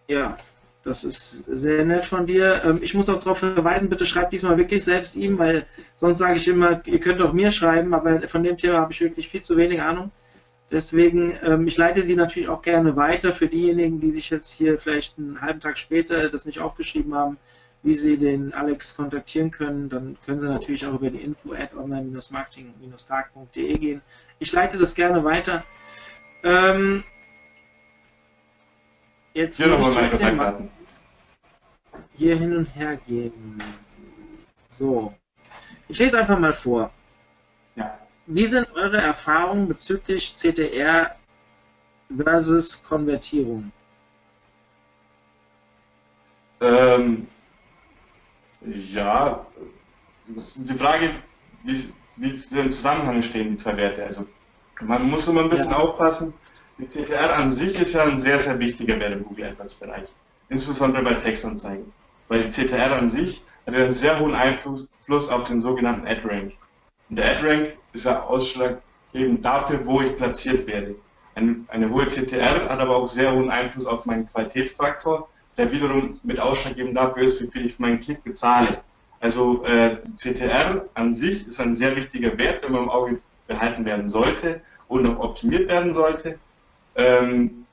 Ja, das ist sehr nett von dir. Ähm, ich muss auch darauf verweisen, bitte schreibt diesmal wirklich selbst ihm, weil sonst sage ich immer, ihr könnt auch mir schreiben, aber von dem Thema habe ich wirklich viel zu wenig Ahnung. Deswegen, ähm, ich leite sie natürlich auch gerne weiter für diejenigen, die sich jetzt hier vielleicht einen halben Tag später das nicht aufgeschrieben haben, wie sie den Alex kontaktieren können. Dann können sie natürlich auch über die info at online-marketing-tag.de gehen. Ich leite das gerne weiter. Jetzt hier muss ich trotzdem mal hier hin und her gehen. So. Ich lese einfach mal vor. Ja. Wie sind eure Erfahrungen bezüglich CTR versus Konvertierung? Ähm, ja, die Frage, wie, wie sie im Zusammenhang stehen, die zwei Werte. Also man muss immer ein bisschen ja. aufpassen. Die CTR an sich ist ja ein sehr, sehr wichtiger Wert im Google AdWords Bereich. Insbesondere bei Textanzeigen. Weil die CTR an sich hat einen sehr hohen Einfluss auf den sogenannten AdRank. Und der AdRank ist ja ausschlaggebend dafür, wo ich platziert werde. Eine, eine hohe CTR hat aber auch sehr hohen Einfluss auf meinen Qualitätsfaktor, der wiederum mit ausschlaggebend dafür ist, wie viel ich für meinen Klick bezahle. Also äh, die CTR an sich ist ein sehr wichtiger Wert, der immer im Auge behalten werden sollte und auch optimiert werden sollte. Ähm,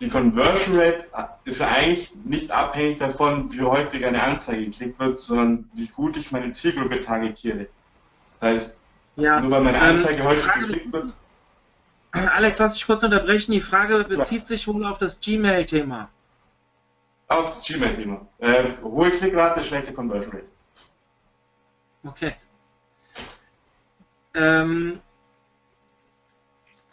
die Conversion Rate ist ja eigentlich nicht abhängig davon, wie häufig eine Anzeige geklickt wird, sondern wie gut ich meine Zielgruppe targetiere. Das heißt, ja, nur weil meine ähm, Anzeige ähm, häufig Frage, geklickt wird. Alex, lass dich kurz unterbrechen. Die Frage bezieht sich wohl auf das Gmail-Thema. Auf das Gmail-Thema. Äh, hohe Klickrate, schlechte Conversion Rate. Okay. Ähm,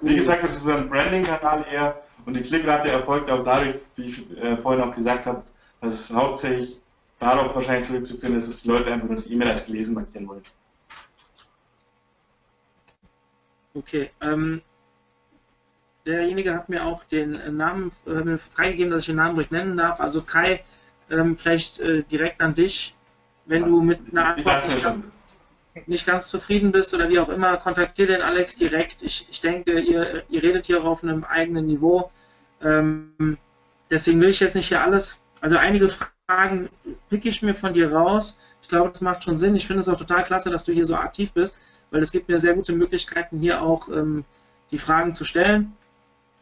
wie gesagt, das ist ein Branding-Kanal eher und die Klickrate erfolgt auch dadurch, wie ich äh, vorhin auch gesagt habe, dass es hauptsächlich darauf wahrscheinlich zurückzuführen ist, dass die Leute einfach nur die E-Mail als gelesen markieren wollen. Okay, ähm, derjenige hat mir auch den Namen äh, freigegeben, dass ich den Namen ruhig nennen darf. Also Kai, ähm, vielleicht äh, direkt an dich, wenn du mit einer Antwort. Nicht ganz zufrieden bist oder wie auch immer, kontaktiere den Alex direkt. Ich, ich denke, ihr, ihr redet hier auf einem eigenen Niveau. Ähm, deswegen will ich jetzt nicht hier alles, also einige Fragen picke ich mir von dir raus. Ich glaube, das macht schon Sinn. Ich finde es auch total klasse, dass du hier so aktiv bist, weil es gibt mir sehr gute Möglichkeiten, hier auch ähm, die Fragen zu stellen.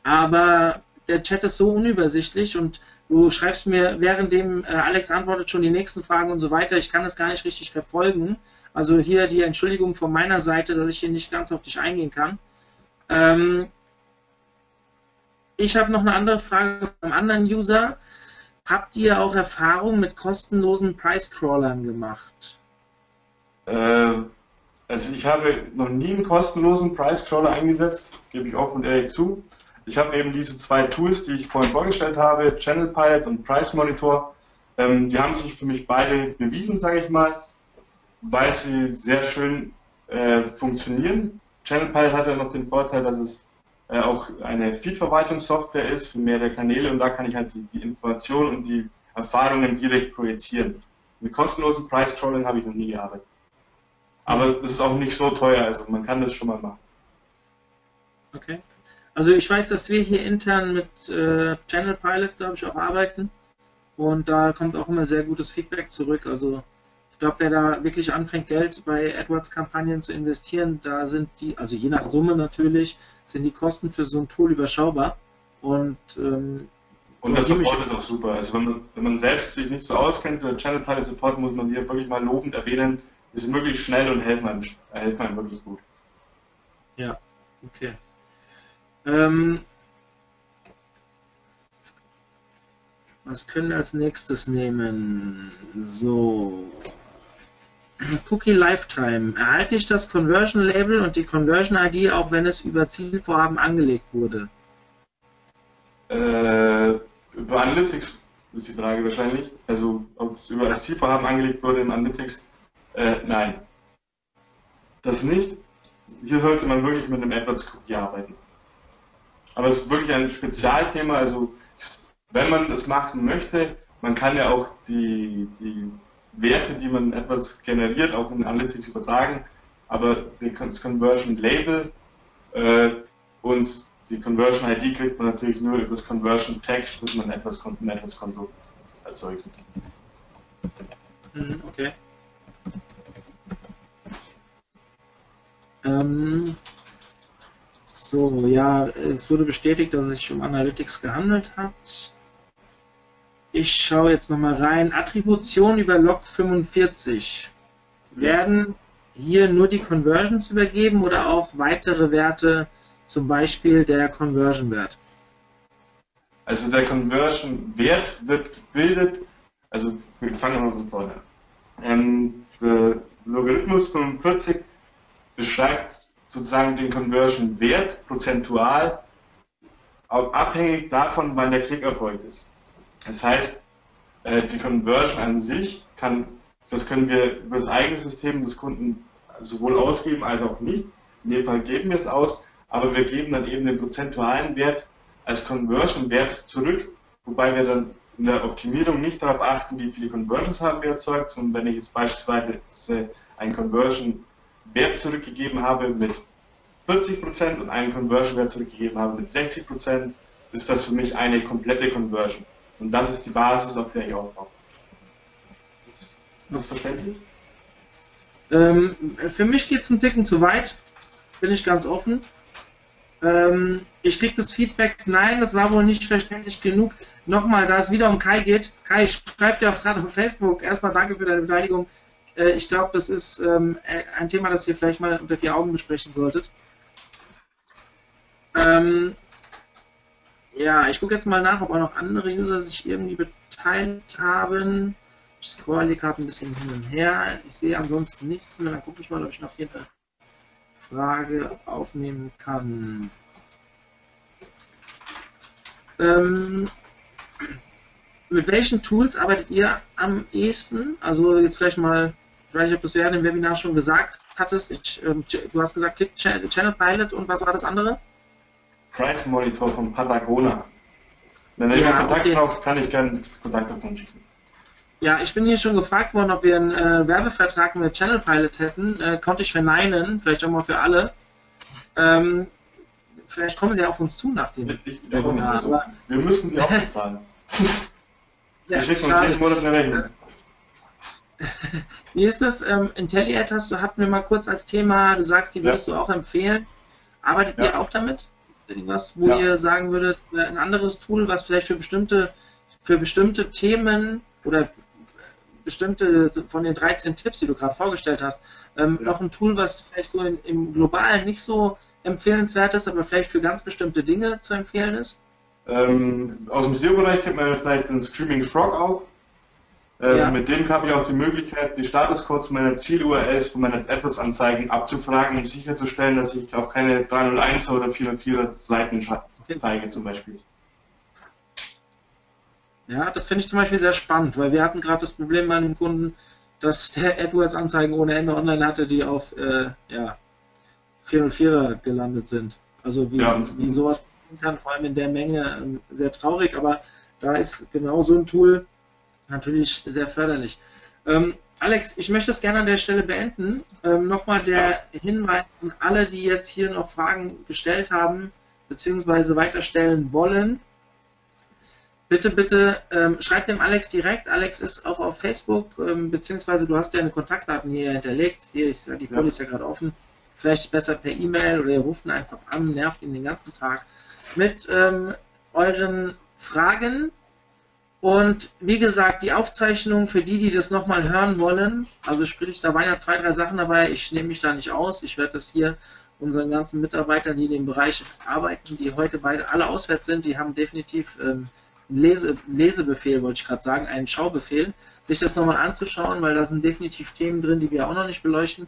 Aber der Chat ist so unübersichtlich und du schreibst mir, währenddem äh, Alex antwortet, schon die nächsten Fragen und so weiter. Ich kann das gar nicht richtig verfolgen. Also hier die Entschuldigung von meiner Seite, dass ich hier nicht ganz auf dich eingehen kann. Ähm, ich habe noch eine andere Frage einem anderen User. Habt ihr auch Erfahrung mit kostenlosen Price-Crawlern gemacht? Äh, also ich habe noch nie einen kostenlosen Price-Crawler eingesetzt, gebe ich offen und ehrlich zu. Ich habe eben diese zwei Tools, die ich vorhin vorgestellt habe, Channel Pilot und Price Monitor. Ähm, die haben sich für mich beide bewiesen, sage ich mal, weil sie sehr schön äh, funktionieren. Channel Pilot hat ja noch den Vorteil, dass es äh, auch eine Feed-Verwaltungssoftware ist für mehrere Kanäle und da kann ich halt die, die Informationen und die Erfahrungen direkt projizieren. Mit kostenlosen Price Crawling habe ich noch nie gearbeitet. Aber es ist auch nicht so teuer, also man kann das schon mal machen. Okay. Also ich weiß, dass wir hier intern mit äh, Channel Pilot, glaube ich, auch arbeiten. Und da kommt auch immer sehr gutes Feedback zurück. Also ich glaube, wer da wirklich anfängt, Geld bei AdWords-Kampagnen zu investieren, da sind die, also je nach Summe natürlich, sind die Kosten für so ein Tool überschaubar. Und, ähm, und der Support ist auch super. Also wenn man, wenn man selbst sich nicht so auskennt, der Channel Pilot Support muss man hier wirklich mal lobend erwähnen, die sind wirklich schnell und helfen einem, helfen einem wirklich gut. Ja, okay. Ähm, was können wir als nächstes nehmen? So. Cookie Lifetime. Erhalte ich das Conversion Label und die Conversion ID, auch wenn es über Zielvorhaben angelegt wurde? Äh, über Analytics ist die Frage wahrscheinlich. Also, ob es über das Zielvorhaben angelegt wurde im Analytics. Äh, nein. Das nicht. Hier sollte man wirklich mit einem AdWords Cookie arbeiten. Aber es ist wirklich ein Spezialthema. Also wenn man es machen möchte, man kann ja auch die, die Werte, die man etwas generiert, auch in Analytics übertragen. Aber das Conversion Label äh, und die Conversion ID kriegt man natürlich nur über das Conversion Tag, das man etwas ein etwas Konto erzeugt. Mhm, okay. Ähm, so, ja, es wurde bestätigt, dass es sich um Analytics gehandelt hat. Ich schaue jetzt nochmal rein. Attribution über Log 45. Werden hier nur die Conversions übergeben oder auch weitere Werte, zum Beispiel der Conversion-Wert? Also der Conversion-Wert wird gebildet, also wir fangen mal von vorne an. Ähm, der Logarithmus 45 beschreibt sozusagen den Conversion-Wert prozentual abhängig davon, wann der Klick erfolgt ist. Das heißt, äh, die Conversion an sich kann, das können wir über das eigene System des Kunden sowohl ausgeben als auch nicht. In dem Fall geben wir es aus, aber wir geben dann eben den prozentualen Wert als Conversion-Wert zurück, wobei wir dann in der Optimierung nicht darauf achten, wie viele Conversions haben wir erzeugt, sondern wenn ich jetzt beispielsweise ein Conversion Wert zurückgegeben habe mit 40% und einen Conversion-Wert zurückgegeben habe mit 60%, ist das für mich eine komplette Conversion. Und das ist die Basis, auf der ich aufbaue. Ist das verständlich? Ähm, für mich geht es einen Ticken zu weit, bin ich ganz offen. Ähm, ich kriege das Feedback, nein, das war wohl nicht verständlich genug. Nochmal, da es wieder um Kai geht. Kai, schreibt ja auch gerade auf Facebook. Erstmal danke für deine Beteiligung. Äh, ich glaube, das ist ähm, ein Thema, das ihr vielleicht mal unter vier Augen besprechen solltet. Ähm, ja, ich gucke jetzt mal nach, ob auch noch andere User sich irgendwie beteiligt haben. Ich scroll die gerade ein bisschen hin und her. Ich sehe ansonsten nichts. Und dann gucke ich mal, ob ich noch hier eine Frage aufnehmen kann. Ähm, mit welchen Tools arbeitet ihr am ehesten? Also jetzt vielleicht mal ich weiß nicht, ob du es während dem Webinar schon gesagt hattest. Ich, ähm, du hast gesagt Click Channel Pilot und was war das andere? Price Monitor von Patagona. Wenn ihr ja, Kontakt okay. braucht, kann ich gerne Kontaktdaten schicken. Ja, ich bin hier schon gefragt worden, ob wir einen äh, Werbevertrag mit Channel Pilot hätten. Äh, konnte ich verneinen, vielleicht auch mal für alle. Ähm, vielleicht kommen sie auf uns zu nach dem Ich Webinar. So. Wir müssen die auch bezahlen. ja, wir schicken uns jeden Monat eine Rechnung. Wie ist das? Ähm, IntelliAd hast du, hatten wir mal kurz als Thema, du sagst, die würdest ja. du auch empfehlen. Arbeitet ja. ihr auch damit? Irgendwas, wo ja. ihr sagen würdet, äh, ein anderes Tool, was vielleicht für bestimmte, für bestimmte Themen oder bestimmte von den 13 Tipps, die du gerade vorgestellt hast, ähm, noch ein Tool, was vielleicht so in, im Globalen nicht so empfehlenswert ist, aber vielleicht für ganz bestimmte Dinge zu empfehlen ist? Ähm, aus dem SEO-Bereich kennt man vielleicht den Screaming Frog auch. Ähm, ja. Mit dem habe ich auch die Möglichkeit, die Statuscodes meiner Ziel-URLs von meinen AdWords-Anzeigen abzufragen, um sicherzustellen, dass ich auf keine 301er oder 404er Seiten zeige zum Beispiel. Ja, das finde ich zum Beispiel sehr spannend, weil wir hatten gerade das Problem bei einem Kunden, dass der AdWords-Anzeigen ohne Ende online hatte, die auf äh, ja, 404er gelandet sind. Also wie, ja. wie sowas kann, vor allem in der Menge, ähm, sehr traurig, aber da ist genau so ein Tool, natürlich sehr förderlich. Ähm, Alex, ich möchte es gerne an der Stelle beenden. Ähm, Nochmal der Hinweis an alle, die jetzt hier noch Fragen gestellt haben, beziehungsweise weiterstellen wollen. Bitte, bitte ähm, schreibt dem Alex direkt. Alex ist auch auf Facebook, ähm, beziehungsweise du hast ja eine Kontaktdaten hier hinterlegt. Hier ist ja die Folie ja. ist ja gerade offen. Vielleicht besser per E-Mail oder ihr ruft ihn einfach an, nervt ihn den ganzen Tag mit ähm, euren Fragen und wie gesagt, die Aufzeichnung für die, die das nochmal hören wollen, also sprich, da waren ja zwei, drei Sachen dabei, ich nehme mich da nicht aus, ich werde das hier unseren ganzen Mitarbeitern, die in dem Bereich arbeiten, die heute beide alle auswärts sind, die haben definitiv ähm, einen Lese, Lesebefehl, wollte ich gerade sagen, einen Schaubefehl, sich das nochmal anzuschauen, weil da sind definitiv Themen drin, die wir auch noch nicht beleuchten.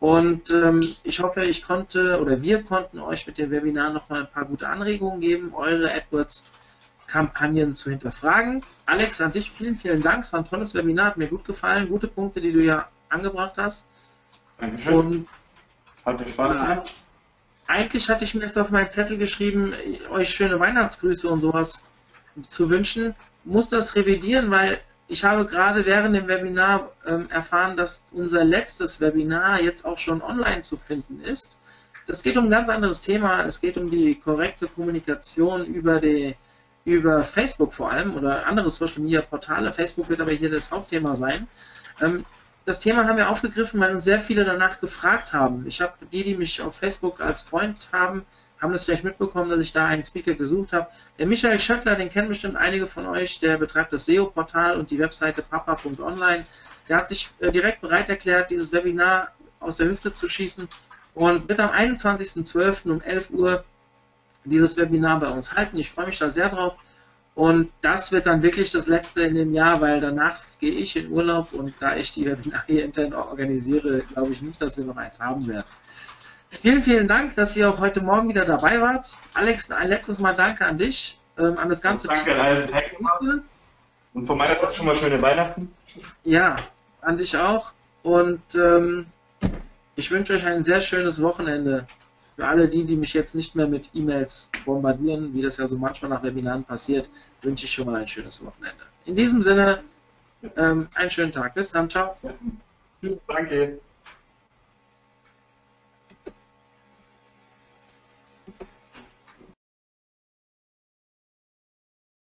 Und ähm, ich hoffe, ich konnte oder wir konnten euch mit dem Webinar nochmal ein paar gute Anregungen geben, eure AdWords Kampagnen zu hinterfragen. Alex, an dich vielen, vielen Dank. Es war ein tolles Webinar, hat mir gut gefallen. Gute Punkte, die du ja angebracht hast. Dankeschön. Und, hat dir Spaß gemacht? Eigentlich hatte ich mir jetzt auf meinen Zettel geschrieben, euch schöne Weihnachtsgrüße und sowas zu wünschen. Muss das revidieren, weil ich habe gerade während dem Webinar ähm, erfahren, dass unser letztes Webinar jetzt auch schon online zu finden ist. Das geht um ein ganz anderes Thema. Es geht um die korrekte Kommunikation über die über Facebook vor allem oder andere Social Media Portale. Facebook wird aber hier das Hauptthema sein. Ähm, das Thema haben wir aufgegriffen, weil uns sehr viele danach gefragt haben. Ich habe die, die mich auf Facebook als Freund haben, haben das vielleicht mitbekommen, dass ich da einen Speaker gesucht habe. Der Michael Schöttler, den kennen bestimmt einige von euch, der betreibt das SEO-Portal und die Webseite papa.online. Der hat sich äh, direkt bereit erklärt, dieses Webinar aus der Hüfte zu schießen und wird am 21.12. um 11 Uhr dieses Webinar bei uns halten. Ich freue mich da sehr drauf. Und das wird dann wirklich das letzte in dem Jahr, weil danach gehe ich in Urlaub und da ich die Webinare hier intern organisiere, glaube ich nicht, dass wir noch eins haben werden. Vielen, vielen Dank, dass ihr auch heute Morgen wieder dabei wart. Alex, ein letztes Mal danke an dich, ähm, an das ganze danke Team. Danke an alle Und von meiner Seite schon mal schöne Weihnachten. Ja, an dich auch. Und ähm, ich wünsche euch ein sehr schönes Wochenende. Für alle die, die mich jetzt nicht mehr mit E-Mails bombardieren, wie das ja so manchmal nach Webinaren passiert, wünsche ich schon mal ein schönes Wochenende. In diesem Sinne, ähm, einen schönen Tag. Bis dann, ciao. Danke.